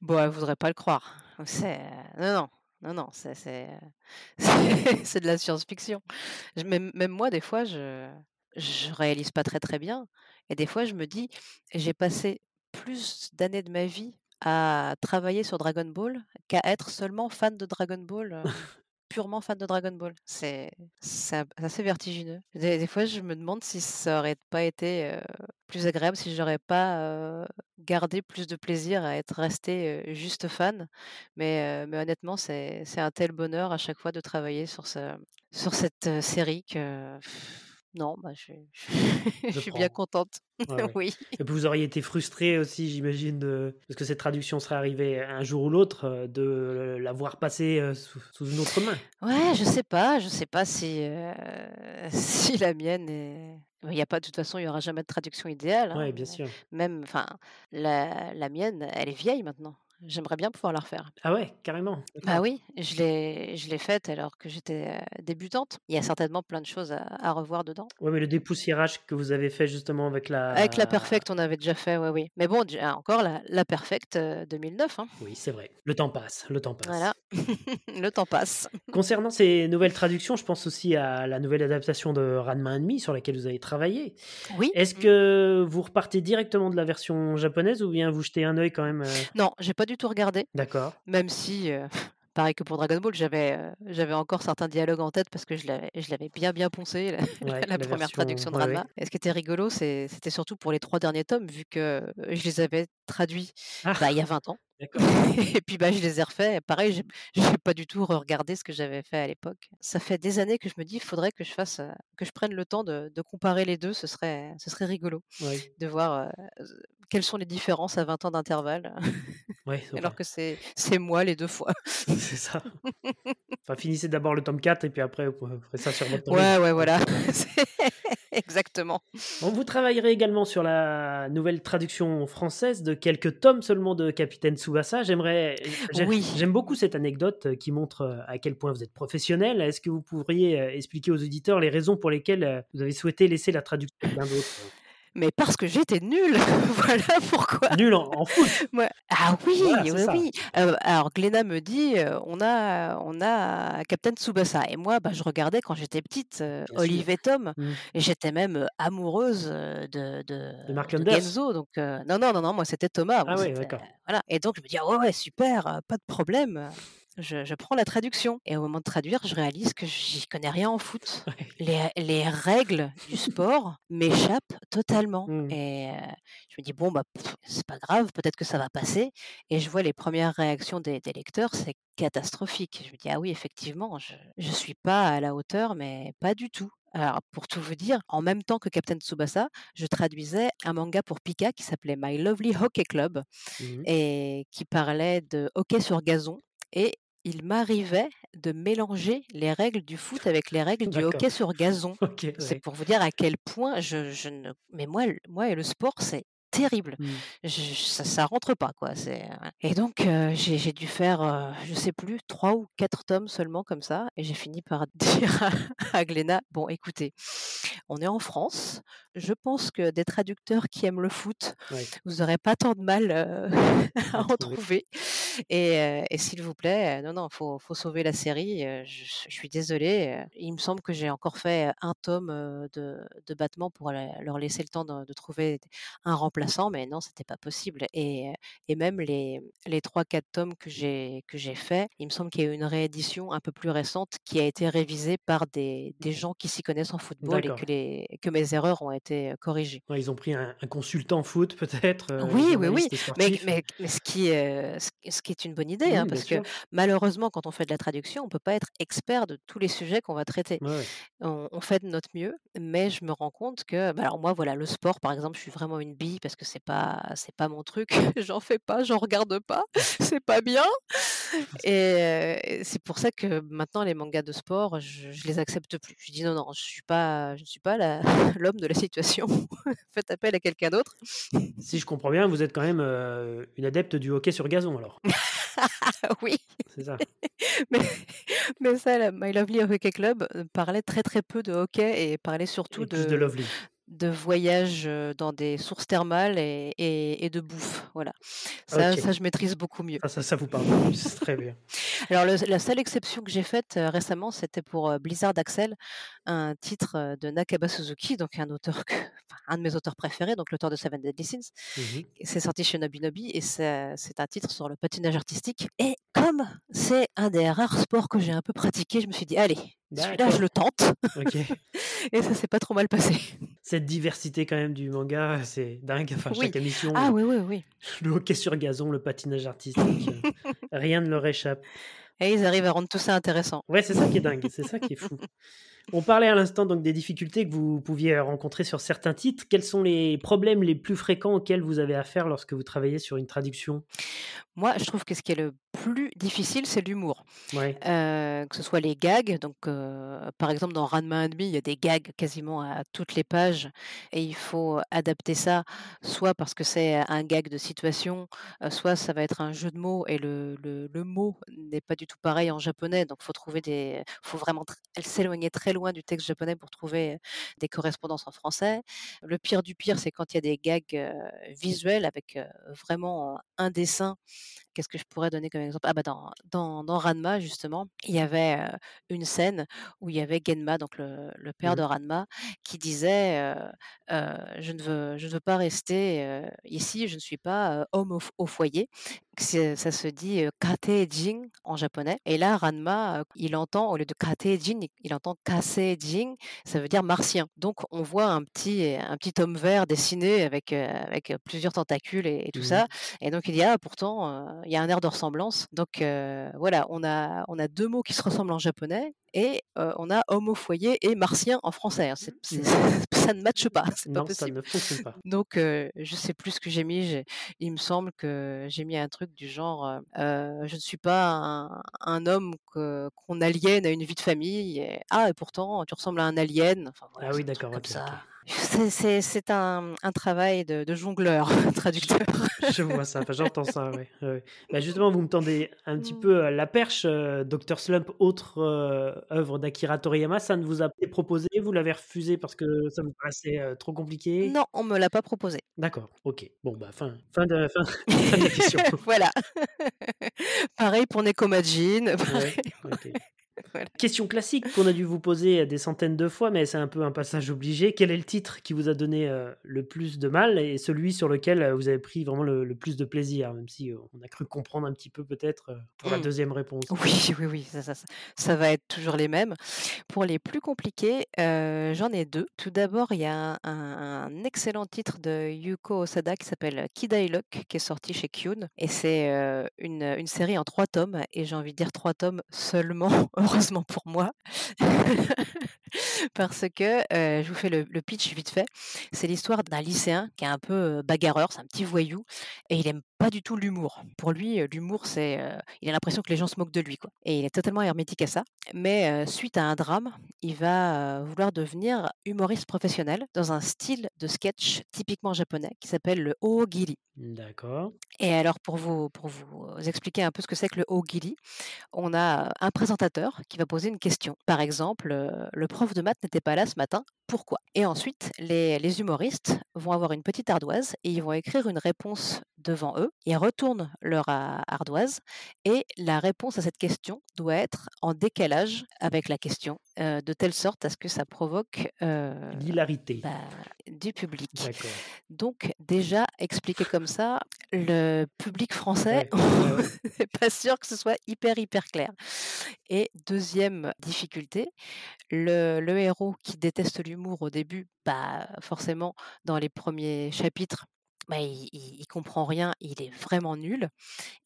Bon, elle voudrait pas le croire. C'est non, non, non, non, c'est c'est, c'est c'est de la science-fiction. Je même même moi, des fois, je je réalise pas très, très bien et des fois, je me dis: «J'ai passé plus d'années de ma vie à travailler sur Dragon Ball qu'à être seulement fan de Dragon Ball, heu, purement fan de Dragon Ball». C'est assez vertigineux. Des des fois, je me demande si ça aurait pas été, heu, plus agréable, si j'aurais pas, heu, gardé plus de plaisir à être restée, heu, juste fan. Mais, honnêtement, c'est un tel bonheur à chaque fois de travailler sur ce sur cette, série que non, bah, je suis je Je suis bien contente. Ouais, ouais. Oui. Et puis vous auriez été frustré aussi, j'imagine, de parce que cette traduction serait arrivée un jour ou l'autre, heu, de la voir passer, heu, sous sous une autre main. Ouais, je sais pas, je sais pas si, si la mienne est il y a pas de toute façon, il y aura jamais de traduction idéale, hein, Ouais, bien sûr. même enfin, la la mienne, elle est vieille maintenant. J'aimerais bien pouvoir la refaire. Ah ouais, carrément, Bah oui, je l'ai je l'ai faite alors que j'étais, heu, débutante. Il y a certainement plein de choses à à revoir dedans. Ouais, mais le dépoussiérage que vous avez fait justement avec Avec la la Perfect, on avait déjà fait, oui, oui. Mais bon, encore la la Perfect, heu, 2009, hein. oui, c'est vrai. Le temps passe, le temps passe. Voilà, le temps passe. Concernant ces nouvelles traductions, je pense aussi à la nouvelle adaptation de Ranma 1,5 sur laquelle vous avez travaillé. Oui, Est-ce mmh. que vous repartez directement de la version japonaise ou bien vous jetez un œil quand même, heu? Non, j'ai pas du tout regardé, D'accord. même si, heu, pareil que pour Dragon Ball, j'avais, heu, j'avais encore certains dialogues en tête parce que je l'avais je l'avais bien, bien poncé la Ouais, la la 1 version traduction de ouais, Ranma et ce qui était rigolo, c'est c'était surtout pour les 3 derniers tomes vu que, heu, je les avais traduits, Ah! bah, il y a 20 ans D'accord. et puis, bah, je les ai refaits pareil, j'ai j'ai pas du tout re-regardé ce que j'avais fait à l'époque. Ça fait des années que je me dis: «Il faudrait que je fasse, que je prenne le temps de de comparer les 2, ce serait ce serait rigolo Oui. de voir, quelles sont les différences à 20 ans d'intervalle, Ouais, alors que c'est c'est moi les 2 fois. c'est ça. Enfin, finissez d'abord le tome 4 et puis après vous ferez ça sur votre libre. Ouais, ouais, voilà, exactement. Bon, vous travaillerez également sur la nouvelle traduction française de quelques tomes seulement de Capitaine Tsubasa. J'aimerais Oui. j'aime beaucoup cette anecdote, heu, qui montre, heu, à quel point vous êtes professionnel. Est-ce que vous pourriez, heu, expliquer aux auditeurs les raisons pour lesquelles, vous avez souhaité laisser la traduction quelqu'un d'autre? Mais parce que j'étais nulle, voilà pourquoi. Nul en en foot! Ah oui, Voilà, oui, oui. Heu, alors Glénat me dit, heu: «On a on a Captain Tsubasa» et moi, bah, je regardais quand j'étais petite, sûr. Olive et Tom Mmh. et j'étais même, amoureuse, de de De Mark de Landers? Genzo donc non, non, non, non, moi c'était Thomas, Ah c'était d'accord. voilà et donc je me dis: «Ah ouais, ouais, super, pas de problème, je je prends la traduction» et au moment de traduire, je réalise que j'y connais rien en foot. Ouais. Les les règles du sport m'échappent totalement Mmh. et heu, je me dis: «Bon, bah, c'est pas grave, peut-être que ça va passer» et je vois les premières réactions des des lecteurs, c'est catastrophique. Je me dis: «Ah oui, effectivement, je je suis pas à la hauteur, mais pas du tout». Alors pour tout vous dire, en même temps que Captain Tsubasa, je traduisais un manga pour Pika qui s'appelait My Lovely Hockey Club Mmh mh. et qui parlait de hockey sur gazon et il m'arrivait de mélanger les règles du foot avec les règles du hockey sur gazon. C'est ouais. pour vous dire à quel point je je ne mais moi moi et le sport, c'est terrible. Mmh. Je ça ça rentre pas quoi, et donc heu, j'ai dû faire, heu, je sais plus 3 ou 4 tomes seulement comme ça et j'ai fini par dire à à Glénat: «Bon écoutez, on est en France, je pense que des traducteurs qui aiment le foot, vous aurez pas tant de mal, heu, à en trouver. trouver et s'il vous plaît, non, non, faut faut sauver la série, je je suis désolée, il me semble que j'ai encore fait un tome, de de battement pour leur laisser le temps de de trouver un remplaçant remplaçant, mais non, c'était pas possible. Et, et même les, les 3-4 tomes que j'ai que j'ai fait, il me semble qu'il y a eu une réédition un peu plus récente qui a été révisée par des, des gens qui s'y connaissent en football et que, les, que mes erreurs ont été corrigées. Ouais, ils ont pris un, un consultant foot peut-être, euh, Oui, oui, oui. Mais, mais, mais ce, qui, est, ce, ce qui est une bonne idée, Oui, hein, parce que malheureusement, quand on fait de la traduction, on peut pas être expert de tous les sujets qu'on va traiter. Ouais, ouais. On, on fait de notre mieux, mais je me rends compte que, bah, alors moi, voilà, le sport, par exemple, je suis vraiment une bille parce que c'est pas, c'est pas mon truc. J'en fais pas, j'en regarde pas, c'est pas bien. Et, et c'est pour ça que maintenant, les mangas de sport, je, je les accepte plus. Je dis non, non, je suis pas, je ne suis pas l'homme de la situation. Faites appel à quelqu'un d'autre. Si je comprends bien, vous êtes quand même euh, une adepte du hockey sur gazon alors. oui. C'est ça. Mais, mais ça, la My Lovely Hockey Club euh, parlait très très peu de hockey et parlait surtout Et de de, Lovely. De voyages euh, dans des sources thermales et, et- et de bouffe. Voilà. Ça, ça, je maîtrise beaucoup mieux. Ça, ça, ça vous parle plus. Très bien. Alors, le- la seule exception que j'ai faite euh, récemment, c'était pour euh, Blizzard Axel, un titre euh, de Nakaba Suzuki, donc un auteur que, enfin, un de mes auteurs préférés, donc l'auteur de Seven Deadly Sins. Et C'est sorti chez Nobinobi et c'est c'est un titre sur le patinage artistique. Et comme c'est un des rares sports que j'ai un peu pratiqué, je me suis dit, allez, celui-là, je le tente. Et ça s'est pas trop mal passé. Cette diversité quand même du manga, c'est dingue. Enfin, Oui. chaque émission, Ah oui, oui, oui. le hockey sur gazon, le patinage artistique, euh, rien ne leur échappe. Et ils arrivent à rendre tout ça intéressant. Ouais, c'est ça qui est dingue, c'est ça qui est fou. On parlait à l'instant donc des difficultés que vous pouviez rencontrer sur certains titres. Quels sont les problèmes les plus fréquents auxquels vous avez affaire lorsque vous travaillez sur une traduction? Moi, je trouve que ce qui est le plus difficile, c'est l'humour. Ouais. Euh, que ce soit les gags. Donc, euh, par exemple, dans Ranma and Me, il y a des gags quasiment à toutes les pages et il faut adapter ça, soit parce que c'est un gag de situation, euh, soit ça va être un jeu de mots et le, le, le mot n'est pas du tout pareil en japonais. Donc, faut trouver des, faut vraiment s'éloigner très loin du texte japonais pour trouver des correspondances en français. Le pire du pire, c'est quand il y a des gags visuels avec vraiment un dessin Qu'est-ce que je pourrais donner comme exemple? Ah bah dans, dans, dans Ranma, justement, il y avait une scène où il y avait Genma, donc le, le père de Mhm. Ranma, qui disait je, ne veux, je ne veux pas rester ici, je ne suis pas homme au, foyer. Ça se dit Kate-jin en japonais. Et là, Ranma, il entend, au lieu de Kate-jin, il- il entend Kase-jin, ça veut dire martien. Donc on voit un petit, un petit homme vert dessiné avec, avec plusieurs tentacules et, et tout Mhm. ça. Et donc il dit ah pourtant il y a un air de ressemblance. Donc euh, voilà, on a on a deux mots qui se ressemblent en japonais et euh, on a homme au foyer et martien en français. c'est- ça ne matche pas, c'est pas ça ne fonctionne pas. Donc euh, je sais plus ce que j'ai mis. Il me semble que j'ai mis un truc du genre je ne suis pas un, un homme qu'on aliène à une vie de famille. Et, ah et pourtant tu ressembles à un alien. Enfin voilà, Ah oui, d'accord, comme ça. C'est- un, un travail de, de jongleur, traducteur. Je vois ça, j'entends ça, ouais, ouais, ouais. Bah, justement, vous me tendez un petit Mm. peu euh, la perche, euh, Dr Slump, autre euh, œuvre d'Akira Toriyama, ça ne vous a pas été proposé, vous l'avez refusé parce que ça vous paraissait euh, trop compliqué? Non, on me l'a pas proposé. D'accord, ok. Bon, bah, fin, fin, de, fin, fin de la question. voilà. pareil pour Nekomajin. Ouais, pareil. Voilà. Question classique qu'on a dû vous poser des centaines de fois, mais c'est un peu un passage obligé. Quel est le titre qui vous a donné euh, le plus de mal et celui sur lequel euh, vous avez pris vraiment le, le plus de plaisir, même si euh, on a cru comprendre un petit peu peut-être pour la Mm. deuxième réponse? Oui, oui, oui, ça, ça, ça- ça va être toujours les mêmes. Pour les plus compliqués, euh, j'en ai deux. Tout d'abord, il y a un, excellent titre de Yuko Osada qui s'appelle Kidai Lock, qui est sorti chez Kyun. Et c'est une, une série en trois tomes. Et j'ai envie de dire trois tomes seulement, heureusement pour moi. Parce que, euh, je vous fais le, le pitch vite fait, c'est l'histoire d'un lycéen qui est un peu bagarreur, c'est un petit voyou, et il aime pas du tout l'humour. Pour lui, l'humour, c'est, euh, il a l'impression que les gens se moquent de lui, quoi. Et il est totalement hermétique à ça. Mais euh, suite à un drame, il va euh, vouloir devenir humoriste professionnel dans un style de sketch typiquement japonais qui s'appelle le oogiri. D'accord. Et alors, pour vous, pour vous expliquer un peu ce que c'est que le ogiri, on a un présentateur qui va poser une question. Par exemple, le prof de maths n'était pas là ce matin, pourquoi? Et ensuite, les humoristes vont avoir une petite ardoise et ils vont écrire une réponse devant eux. Ils retournent leur ardoise et la réponse à cette question doit être en décalage avec la question, de telle sorte à ce que ça provoque l'hilarité bah, du public. Donc déjà expliqué comme ça, le public français n'est pas sûr que ce soit hyper hyper clair. Et deuxième difficulté, le, le héros qui déteste l'humour au début, bah forcément dans les premiers chapitres, bah, il, il, comprend rien, il est vraiment nul.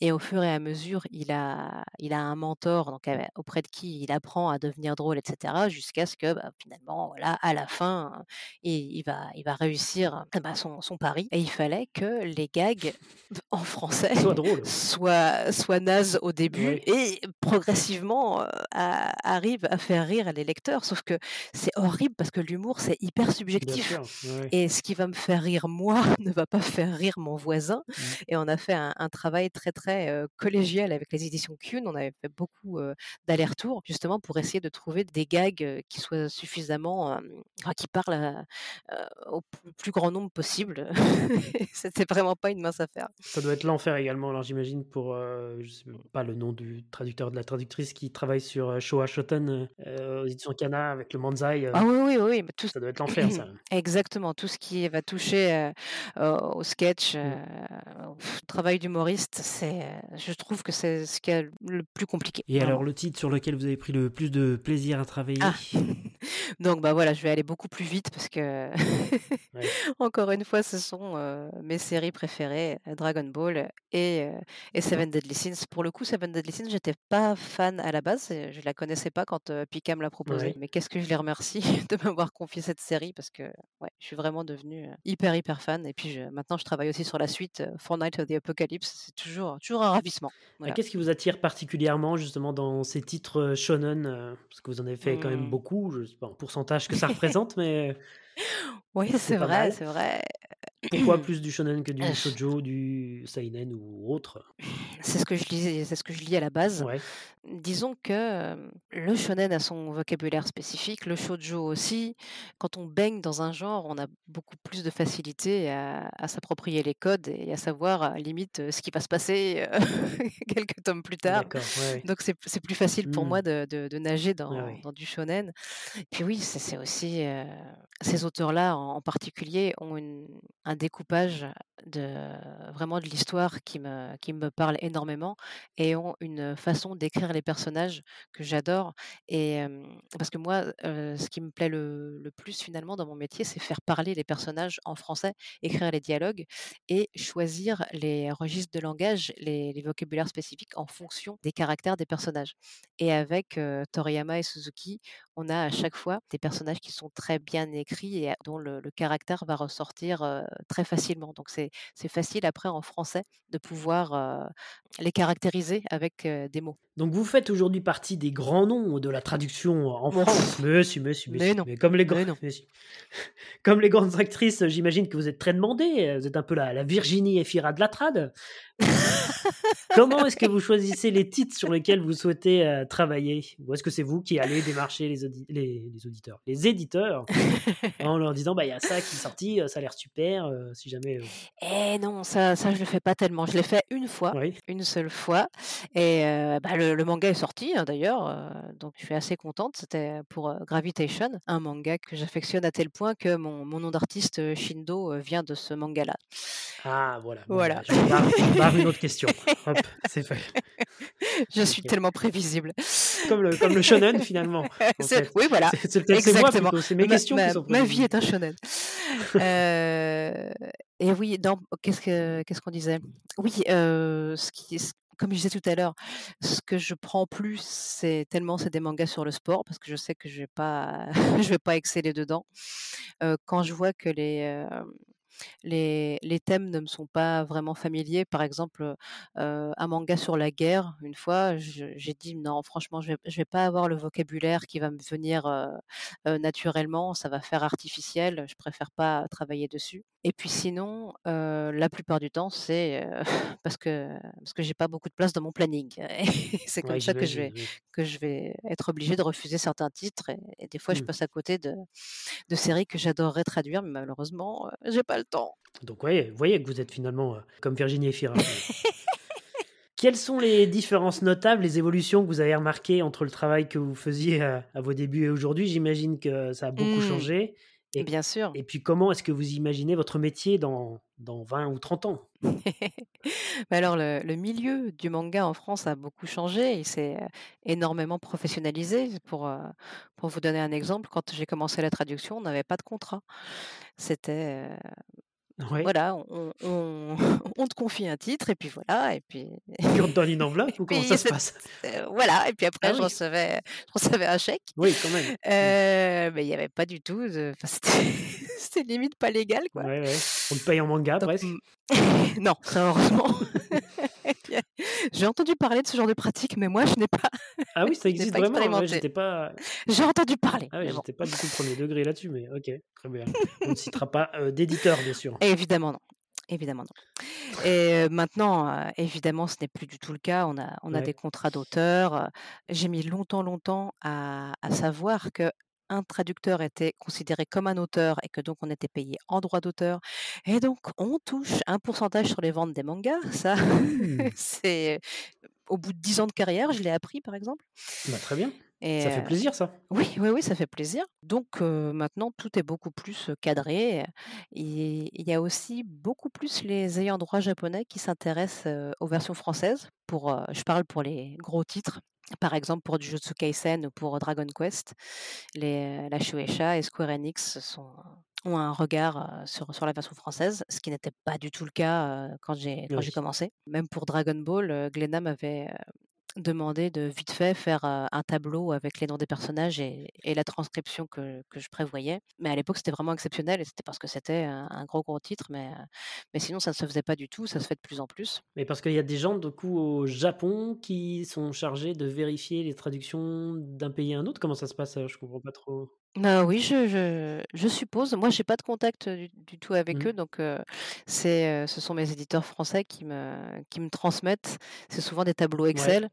Et au fur et à mesure, il a, il a un mentor donc, auprès de qui il apprend à devenir drôle, etc. Jusqu'à ce que bah, finalement, voilà, à la fin, il, il va, il va réussir bah, son, son, pari. Et il fallait que les gags en français soient drôles, soient, soient nazes au début et progressivement arrivent à faire rire les lecteurs. Sauf que c'est horrible parce que l'humour, c'est hyper subjectif. Et ce qui va me faire rire moi ne va pas faire rire mon voisin. Mmh. Et on a fait un, travail très, très collégial avec les éditions Kuhn. On avait fait beaucoup d'allers-retours, justement, pour essayer de trouver des gags qui soient suffisamment. qui parlent au plus grand nombre possible. C'était vraiment pas une mince affaire. Ça doit être l'enfer également, alors j'imagine, pour. je sais pas le nom du traducteur, de la traductrice qui travaille sur Showa Shoten aux éditions Kana avec le Manzai. ah oui, oui, oui. Tout... Ça doit être l'enfer, ça. Exactement. Tout ce qui va toucher au sketch, mmh. au travail d'humoriste, c'est, je trouve que c'est ce qui est le plus compliqué. Et alors le titre sur lequel vous avez pris le plus de plaisir à travailler ah. Donc bah voilà, je vais aller beaucoup plus vite parce que encore une fois, ce sont mes séries préférées, Dragon Ball et, et Seven Deadly Sins. Pour le coup, Seven Deadly Sins, j'étais pas fan à la base, je la connaissais pas quand Pika me l'a proposé. Mais qu'est-ce que je les remercie de m'avoir confié cette série parce que ouais, je suis vraiment devenue hyper hyper fan. Et puis je, maintenant, je travaille aussi sur la suite Fortnite of the Apocalypse. C'est toujours toujours un ravissement. Qu'est-ce qui vous attire particulièrement justement dans ces titres shonen parce que vous en avez fait quand même mmh. beaucoup. Je sais pas en pourcentage que ça représente, mais oui, c'est vrai, c'est vrai. Pourquoi plus du shonen que du shoujo, du seinen ou autre? C'est ce que je lis, c'est ce que je lis à la base. Disons que le shonen a son vocabulaire spécifique, le shoujo aussi. Quand on baigne dans un genre, on a beaucoup plus de facilité à, s'approprier les codes et à savoir limite ce qui va se passer quelques tomes plus tard. Donc c'est plus facile pour moi mmh. de, nager dans, dans, du shonen. Puis oui, c'est aussi ces auteurs-là en particulier ont un découpage de vraiment de l'histoire qui me, parle énormément et ont une façon d'écrire les personnages que j'adore. Et parce que moi, ce qui me plaît le, plus finalement dans mon métier, c'est faire parler les personnages en français, écrire les dialogues et choisir les registres de langage, les vocabulaires spécifiques en fonction des caractères des personnages. Et avec Toriyama et Suzuki, on a à chaque fois des personnages qui sont très bien écrits et dont le, le caractère va ressortir très facilement. Donc c'est facile après en français de pouvoir les caractériser avec des mots. Donc vous faites aujourd'hui partie des grands noms de la traduction en France. Monsieur, monsieur, monsieur. Mais, comme les grands, comme les grandes actrices, j'imagine que vous êtes très demandées. Vous êtes un peu la, la Virginie Efira de la trad. Comment est-ce que vous choisissez les titres sur lesquels vous souhaitez euh, travailler? Ou est-ce que c'est vous qui allez démarcher les, les, auditeurs, les éditeurs, en leur disant bah il y a ça qui est sorti, euh, ça a l'air super, euh, si jamais. Eh non, ça, ça je le fais pas tellement. Je l'ai fait une fois, une seule fois, et bah, le, manga est sorti hein, d'ailleurs, donc je suis assez contente. C'était pour Gravitation, un manga que j'affectionne à tel point que mon, mon nom d'artiste Shindo vient de ce manga-là. Ah voilà. Voilà. Bah, une autre question. Hop, c'est fait. Je suis tellement prévisible. Comme le, comme le shonen finalement. Oui, voilà. C'est peut-être c'est mes questions ma, qui sont Ma vie est un shonen. euh, et oui, qu'est-ce qu'on ce qu'on disait? Oui, euh, ce qui, comme je disais tout à l'heure, ce que je prends plus, c'est tellement c'est des mangas sur le sport parce que je sais que je vais pas, je vais pas exceller dedans. Euh, quand je vois que les les les thèmes ne me sont pas vraiment familiers. Par exemple, heu un manga sur la guerre, une fois, j'ai dit: «Non, franchement, je vais je vais pas avoir le vocabulaire qui va me venir, heu heu, naturellement, ça va faire artificiel, je préfère pas travailler dessus» et puis sinon, la plupart du temps, c'est, parce que parce que j'ai pas beaucoup de place dans mon planning c'est comme Ouais, ça que je vais que je vais être obligée de refuser certains titres et et des fois, je Mmh. passe à côté de de séries que j'adorerais traduire, mais malheureusement, heu, j'ai pas le temps. Donc ouais, vous voyez que vous êtes finalement, heu, comme Virginie Efira. Quelles sont les différences notables, les évolutions que vous avez remarquées entre le travail que vous faisiez à à vos débuts et aujourd'hui? J'imagine que ça a beaucoup Mmh. changé et Bien sûr. et puis comment est-ce que vous imaginez votre métier dans dans 20 ou 30 ans? Bah, alors le le milieu du manga en France a beaucoup changé, il s'est, heu, énormément professionnalisé. Pour, heu, pour vous donner un exemple, quand j'ai commencé la traduction, on n'avait pas de contrat. C'était, heu, Ouais. voilà, on on on te confie un titre et puis voilà et puis Et puis on te donne une enveloppe ou comment ça se passe? heu, voilà et puis Ah après je oui! recevais je recevais un chèque. Oui, quand même. Mmh. Heu, mais il y avait pas du tout de enfin c'était limite pas légal, quoi. Ouais, ouais. On te paye en manga Donc presque? mmh, non, ça heureusement. J'ai entendu parler de ce genre de pratique, mais moi je n'ai pas Ah oui, ça existe pas vraiment? J'étais pas J'ai entendu parler, ah ouais, mais bon. j'étais pas du tout premier degré là-dessus, mais OK, très bien. On ne citera pas, heu, d'éditeur, bien sûr. Évidemment non, évidemment non. Et maintenant, heu, évidemment, ce n'est plus du tout le cas. On a on a des contrats d'auteur, j'ai mis longtemps, longtemps à à savoir qu'un traducteur était considéré comme un auteur et que donc on était payé en droit d'auteur et donc on touche un pourcentage sur les ventes des mangas. Ça, Mmh! c'est au bout de 10 ans de carrière, je l'ai appris, par exemple Bah, très bien. et Ça fait plaisir ça. oui, oui, oui, ça fait plaisir. Donc maintenant tout est beaucoup plus, cadré, il y a aussi beaucoup plus les ayants droit japonais qui s'intéressent, aux versions françaises pour, je parle pour les gros titres. Par exemple, pour Jujutsu Kaisen ou pour Dragon Quest, les la Shueisha et Square Enix sont ont un regard, heu, sur sur la version française, ce qui n'était pas du tout le cas, heu, quand j'ai Oui. commencé. Même pour Dragon Ball, heu, Glénat demandé de vite fait faire, un tableau avec les noms des personnages et la transcription que je prévoyais. Mais à l'époque, c'était vraiment exceptionnel et c'était parce que c'était un gros, gros titre, mais mais sinon ça ne se faisait pas du tout, ça se fait de plus en plus. Mais parce qu'il y a des gens, du coup, au Japon qui sont chargés de vérifier les traductions d'un pays à un autre? Comment ça se passe? Je comprends pas trop. Bah, oui, je je je suppose. Moi, j'ai pas de contact, du du tout avec Mmh. eux, donc heu, c'est, heu, ce sont mes éditeurs français qui me qui me transmettent. C'est souvent des tableaux Ouais. Excel,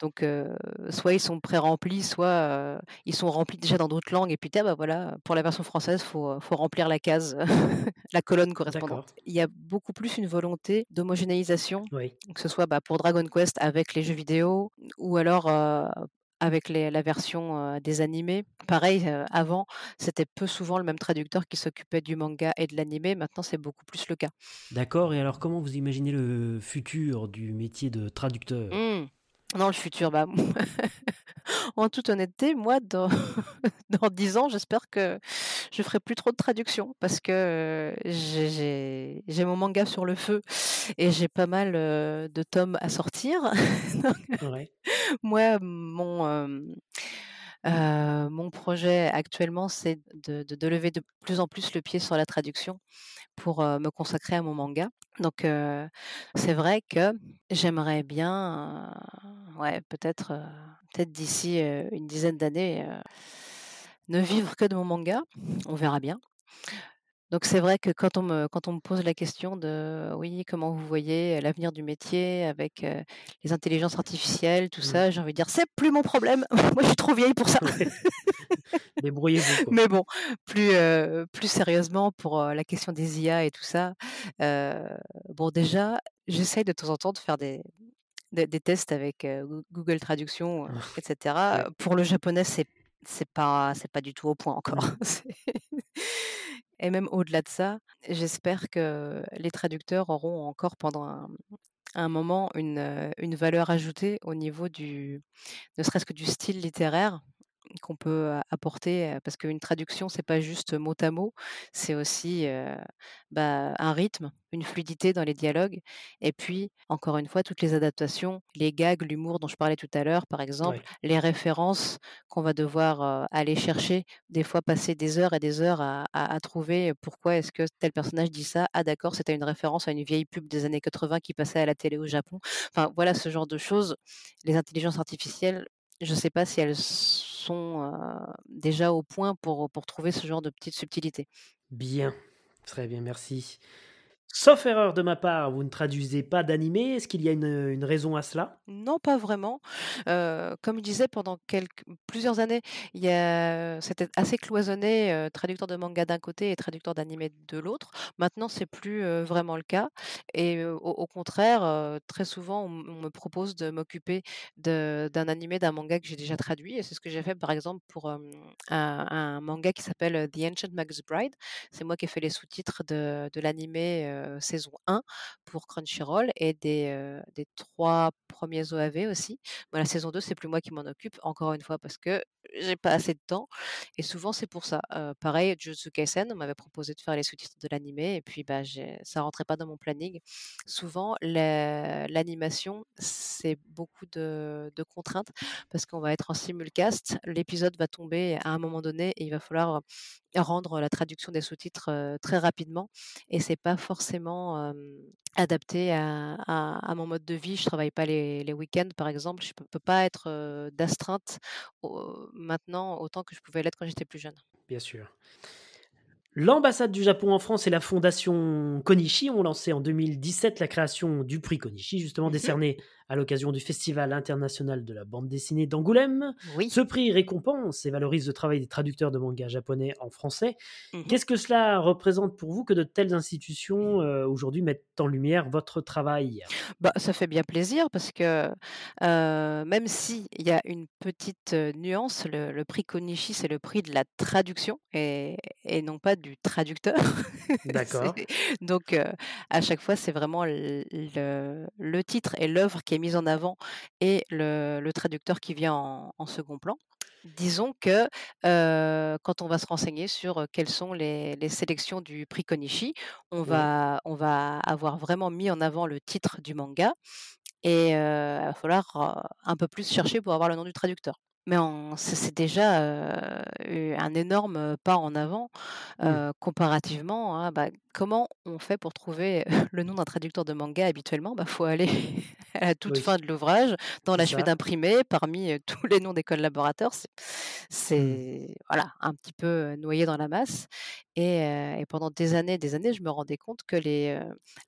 donc heu, soit ils sont pré-remplis, soit, heu, ils sont remplis déjà dans d'autres langues et puis, bah, voilà, pour la version française, faut, heu, faut remplir la case, la colonne correspondante. D'accord. Il y a beaucoup plus une volonté d'homogénéisation, Oui. que ce soit, bah, pour Dragon Quest avec les jeux vidéo ou alors, heu, avec les la version, des animés. Pareil, avant, c'était peu souvent le même traducteur qui s'occupait du manga et de l'animé, maintenant c'est beaucoup plus le cas. D'accord et alors comment vous imaginez le futur du métier de traducteur? Mmh. Dans le futur, bah, en toute honnêteté, moi, dans dans 10 ans, j'espère que je ferai plus trop de traduction parce que, j'ai mon manga sur le feu et j'ai pas mal, de tomes à sortir. Donc Ouais. moi, mon, mon projet actuellement, c'est de de de lever de plus en plus le pied sur la traduction pour, me consacrer à mon manga. Donc c'est vrai que j'aimerais bien, ouais, peut-être, peut-être d'ici, une dizaine d'années, ne vivre que de mon manga. On verra bien. Donc c'est vrai que quand on me quand on me pose la question de: «Oui, comment vous voyez, heu, l'avenir du métier avec, heu, les intelligences artificielles, tout Mmh. ça?» j'ai envie de dire: «C'est plus mon problème, moi je suis trop vieille pour ça». Débrouillez-vous. Mais bon, plus, heu, plus sérieusement pour, la question des IA et tout ça, bon déjà, j'essaye de temps en temps de faire des des des tests avec, Google Traduction, heu, et cetera. Ouais. Pour le japonais, c'est c'est pas c'est pas du tout au point encore. Et même au-delà de ça, j'espère que les traducteurs auront encore pendant un moment une, heu, une valeur ajoutée au niveau du ne serait-ce que du style littéraire qu'on peut apporter, parce qu'une traduction, c'est pas juste mot à mot, c'est aussi, bah, un rythme, une fluidité dans les dialogues et puis, encore une fois, toutes les adaptations, les gags, l'humour dont je parlais tout à l'heure, par exemple, les références qu'on va devoir, aller chercher, des fois passer des heures et des heures à à à trouver pourquoi est-ce que tel personnage dit ça? Ah d'accord, c'était une référence à une vieille pub des années 80 qui passait à la télé au Japon. Enfin voilà, ce genre de choses. Les intelligences artificielles, je sais pas si elles sont, déjà au point pour pour trouver ce genre de petites subtilités. Bien, très bien, merci. Sauf erreur de ma part, vous ne traduisez pas d'animé. Est-ce qu'il y a une, raison à cela? Non, pas vraiment. Heu, comme je disais pendant plusieurs années, c'était assez cloisonné, heu, traducteur de manga d'un côté et traducteur d'animé de l'autre. Maintenant, c'est plus, heu, vraiment le cas et au contraire, très souvent, on me propose de m'occuper d'un animé, d'un manga que j'ai déjà traduit et c'est ce que j'ai fait, par exemple, pour, un manga qui s'appelle, The Ancient Magus Bride. C'est moi qui ai fait les sous-titres de de l'animé, saison 1 pour Crunchyroll et des, heu, des 3 premiers OAV aussi. Bah, la saison 2, c'est plus moi qui m'en occupe, encore une fois parce que j'ai pas assez de temps et souvent c'est pour ça. Heu, pareil, Jujutsu Kaisen, on m'avait proposé de faire les sous-titres de l'animé et puis, bah, ça rentrait pas dans mon planning. Souvent, la l'animation, c'est beaucoup de contraintes parce qu'on va être en simulcast, l'épisode va tomber à un moment donné et il va falloir, rendre la traduction des sous-titres, très rapidement et c'est pas forcément, adapté à à à mon mode de vie. Je travaille pas les les week-ends, par exemple. Je peux peux pas être, d'astreinte au maintenant autant que je pouvais l'être quand j'étais plus jeune. Bien sûr. L'ambassade du Japon en France et la fondation Konichi ont lancé en 2017 la création du prix Konichi, justement décerné à l'occasion du Festival international de la bande dessinée d'Angoulême. Oui. Ce prix récompense et valorise le travail des traducteurs de mangas japonais en français. Mmh mh. Qu'est-ce que cela représente pour vous que de telles institutions, heu, aujourd'hui mettent en lumière votre travail? Bah, ça fait bien plaisir parce que, heu, même s'il y a une petite, heu, nuance, le le prix Konichi, c'est le prix de la traduction et et non pas du traducteur. D'accord. donc heu, à chaque fois, c'est vraiment le le titre et l'œuvre qui est mise en avant et le le traducteur qui vient en en second plan. Disons que, quand on va se renseigner sur, quelles sont les les sélections du prix Konichi, on Oui. va on va avoir vraiment mis en avant le titre du manga et il va falloir, un peu plus chercher pour avoir le nom du traducteur. Mais c'est c'est déjà, un énorme pas en avant, Mmh. comparativement à, bah, comment on fait pour trouver le nom d'un traducteur de manga habituellement? Bah, faut aller à la toute Oui, fin de l'ouvrage, dans c'est l'achevé ça. d'imprimé, parmi, tous les noms des collaborateurs. C'est Mmh. c'est voilà, un petit peu noyé dans la masse et et pendant des années, des années, je me rendais compte que les,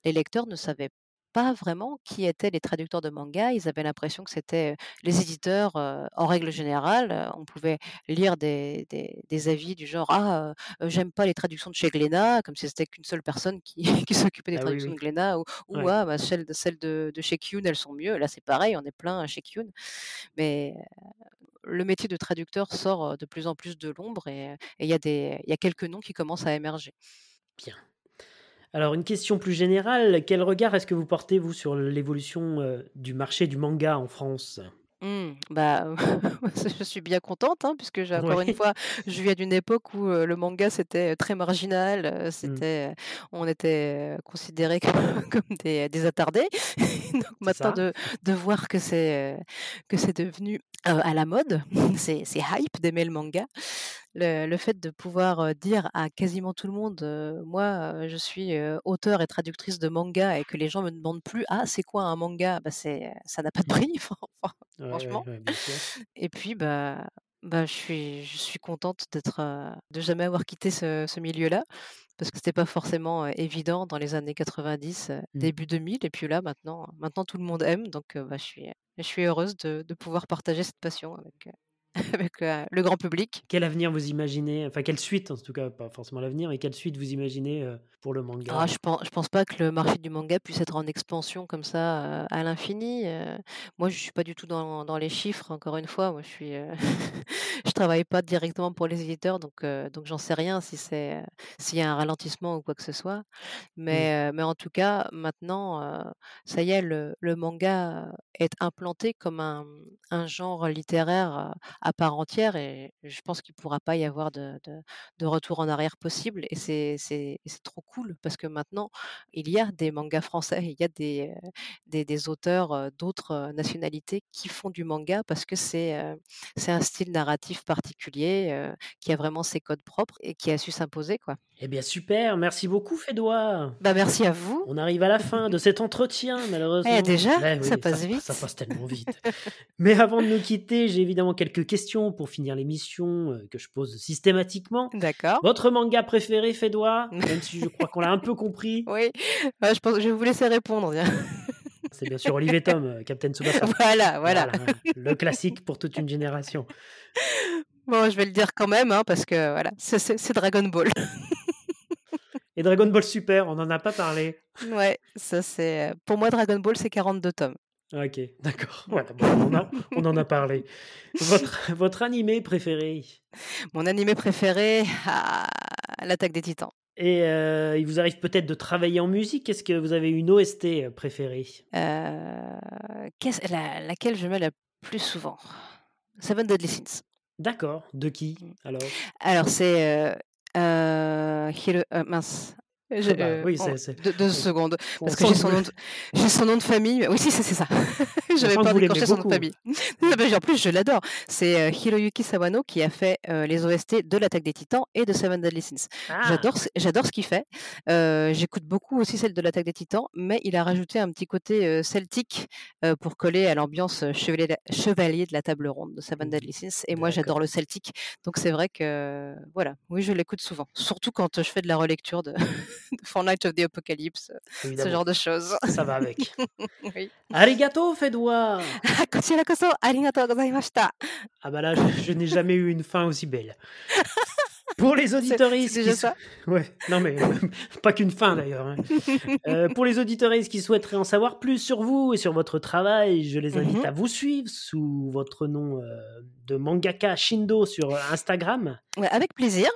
lecteurs ne savaient pas vraiment qui étaient les traducteurs de manga. Ils avaient l'impression que c'était, les éditeurs, en règle générale. On pouvait lire des des des avis du genre: «Ah, j'aime pas les traductions de chez Glénat», comme si c'était qu'une seule personne qui qui s'occupait des Ah traductions oui. de Glénat ou ou: Ouais. «Ah, bah, celles de celles de de chez Kiyun, elles sont mieux». Là, c'est pareil, on est plein chez Kiyun. Mais le métier de traducteur sort, de plus en plus de l'ombre et il y a des il y a quelques noms qui commencent à émerger. Bien. Alors une question plus générale, quel regard est-ce que vous portez, vous, sur l'évolution, heu, du marché du manga en France? Mmh, bah, je suis bien contente, hein, puisque j'ai encore une fois, je viens d'une époque où, heu, le manga, c'était très marginal, Mmh. c'était, on était, considérés comme comme des des attardés. Donc maintenant de de voir que c'est, heu, que c'est devenu, à la mode, c'est c'est hype d'aimer le manga. Le le fait de pouvoir, dire à quasiment tout le monde, «Moi, je suis, heu, auteure et traductrice de manga» et que les gens me demandent plus: «Ah, c'est quoi un manga?» bah, c'est ça n'a pas de prix, Ouais, ouais, franchement. ouais. Et puis, bah bah, je suis je suis contente d'être, de jamais avoir quitté ce ce milieu-là, parce que c'était pas forcément, évident dans les années 90, heu, Mmh. début 2000 et puis là, maintenant maintenant tout le monde aime donc bah, je suis je suis heureuse de de pouvoir partager cette passion avec, avec, le grand public. Quel avenir vous imaginez? Enfin, quelle suite, en tout cas, pas forcément l'avenir, mais quelle suite vous imaginez, heu? Pour le manga Ah, je pense je pense pas que le marché du manga puisse être en expansion comme ça, heu, à l'infini, heu. Moi, je suis pas du tout dans dans les chiffres, encore une fois. Moi, je suis, heu, je travaille pas directement pour les éditeurs, donc donc j'en sais rien si c'est, s'il y a un ralentissement ou quoi que ce soit. Mais heu, mais en tout cas, maintenant, ça y est, le le manga est implanté comme un, un genre littéraire, à part entière et je pense qu'il pourra pas y avoir de de de retour en arrière possible et c'est c'est et c'est trop cool parce que maintenant, il y a des mangas français, il y a des, heu, des des auteurs, heu, d'autres, heu, nationalités qui font du manga parce que c'est, un style narratif particulier, qui a vraiment ses codes propres et qui a su s'imposer, quoi. Eh bien super, merci beaucoup Fédoie. Bah, merci à vous. On arrive à la fin de cet entretien malheureusement. Eh déjà? Beh Ça passe ça vite. ça passe tellement vite. Mais avant de nous quitter, j'ai évidemment quelques questions pour finir l'émission, que je pose systématiquement. D'accord. Votre manga préféré Fédoie? Même si je crois qu'on l'a un peu compris. Oui, je pense je vais vous laisser répondre. C'est bien sûr Olive et Tom, heu, Captain Tsubasa. Voilà, voilà. le classique pour toute une génération. Bon, je vais le dire quand même, hein, parce que voilà, c'est Dragon Ball. Et Dragon Ball Super, on n'en a pas parlé. Ouais, ça c'est, heu, pour moi Dragon Ball, c'est 42 tomes. OK, d'accord. Voilà, bon, on en a on en a parlé. Votre votre animé préféré? Mon animé préféré, ah, l'Attaque des Titans. Et heu, il vous arrive peut-être de travailler en musique? Est-ce que vous avez une OST, préférée? La laquelle je mets le plus souvent? Seven Deadly Sins. D'accord, de qui Mmh. alors? Alors c'est, Hiro heu, mince, je, Bah, heu, oui, c'est deux deux on secondes, on parce que j'ai son nom de j'ai son nom de famille, oui, si, c'est ça. J'avais l'aimez d'écorcher son nom de famille. En plus, je l'adore. C'est, heu, Hiroyuki Sawano qui a fait, heu, les OST de l'Attaque des Titans et de Seven Deadly Sins. Ah! J'adore ce j'adore ce qu'il fait. J'écoute beaucoup aussi celle de l'Attaque des Titans, mais il a rajouté un petit côté, celtique, pour coller à l'ambiance, chevalier chevalier de la table ronde de Seven Mmh Deadly Sins et moi j'adore le celtique. Donc c'est vrai que, voilà, oui, je l'écoute souvent. Surtout quand, je fais de la relecture de de Fortnite of the Apocalypse, heu, ce genre de choses. ça va avec. Oui. Arigato! Ah, kochira koso arigatou gozaimashita. Ah bah là, je je n'ai jamais eu une fin aussi belle. Pour les qui déjà sou ça? ouais, non mais pas qu'une fin d'ailleurs, hein. Heu, pour les auditeuristes qui souhaiteraient en savoir plus sur vous et sur votre travail, je les Mmh invite mh. à vous suivre sous votre nom, heu, de mangaka Shindo sur, Instagram. Ouais, avec plaisir.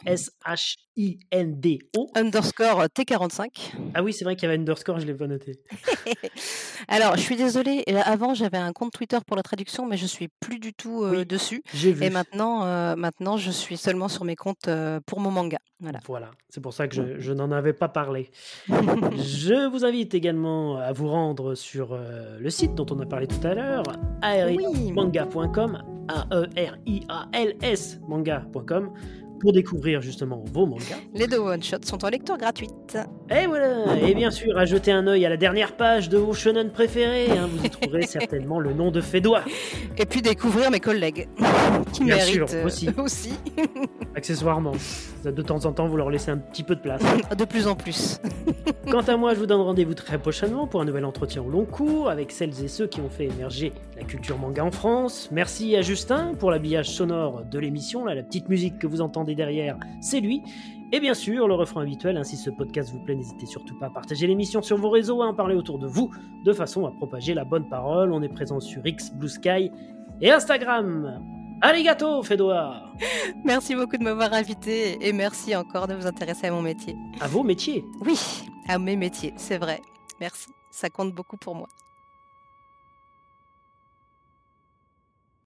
S-H-I-N-D-O. Underscore T45. Ah oui, c'est vrai qu'il y avait underscore, je l'ai pas noté. Alors, je suis désolée, avant j'avais un compte Twitter pour la traduction, mais je suis plus du tout, heu, Oui, dessus j'ai et vu. maintenant, heu, maintenant je suis seulement sur mes comptes, heu, pour mon manga. Voilà. Voilà, c'est pour ça que je je n'en avais pas parlé. Je vous invite également à vous rendre sur, heu, le site dont on a parlé tout à l'heure, Oui! aerialsmanga.com, A-E-R-I-A-L-S manga.com pour découvrir justement vos mangas. Les 2 one shots sont en lecture gratuite. Et voilà! Et bien sûr, à jeter un œil à la dernière page de vos shonen préférés, hein, vous y trouverez certainement le nom de Fédoie. Et puis découvrir mes collègues qui Bien méritent, sûr, aussi, Accessoirement, de temps en temps, vous leur laissez un petit peu de place. de plus en plus. Quant à moi, je vous donne rendez-vous très prochainement pour un nouvel entretien au long cours avec celles et ceux qui ont fait émerger la culture manga en France. Merci à Justin pour l'habillage sonore de l'émission, là, la petite musique que vous entendez derrière, c'est lui. Et bien sûr, le refrain habituel, hein, si ce podcast vous plaît, n'hésitez surtout pas à partager l'émission sur vos réseaux, à en parler autour de vous, de façon à propager la bonne parole. On est présent sur X, Blue Sky et Instagram. Arigato, Fédois Merci beaucoup de m'avoir invité et merci encore de vous intéresser à mon métier. À vos métiers Oui, à mes métiers, c'est vrai. Merci, ça compte beaucoup pour moi.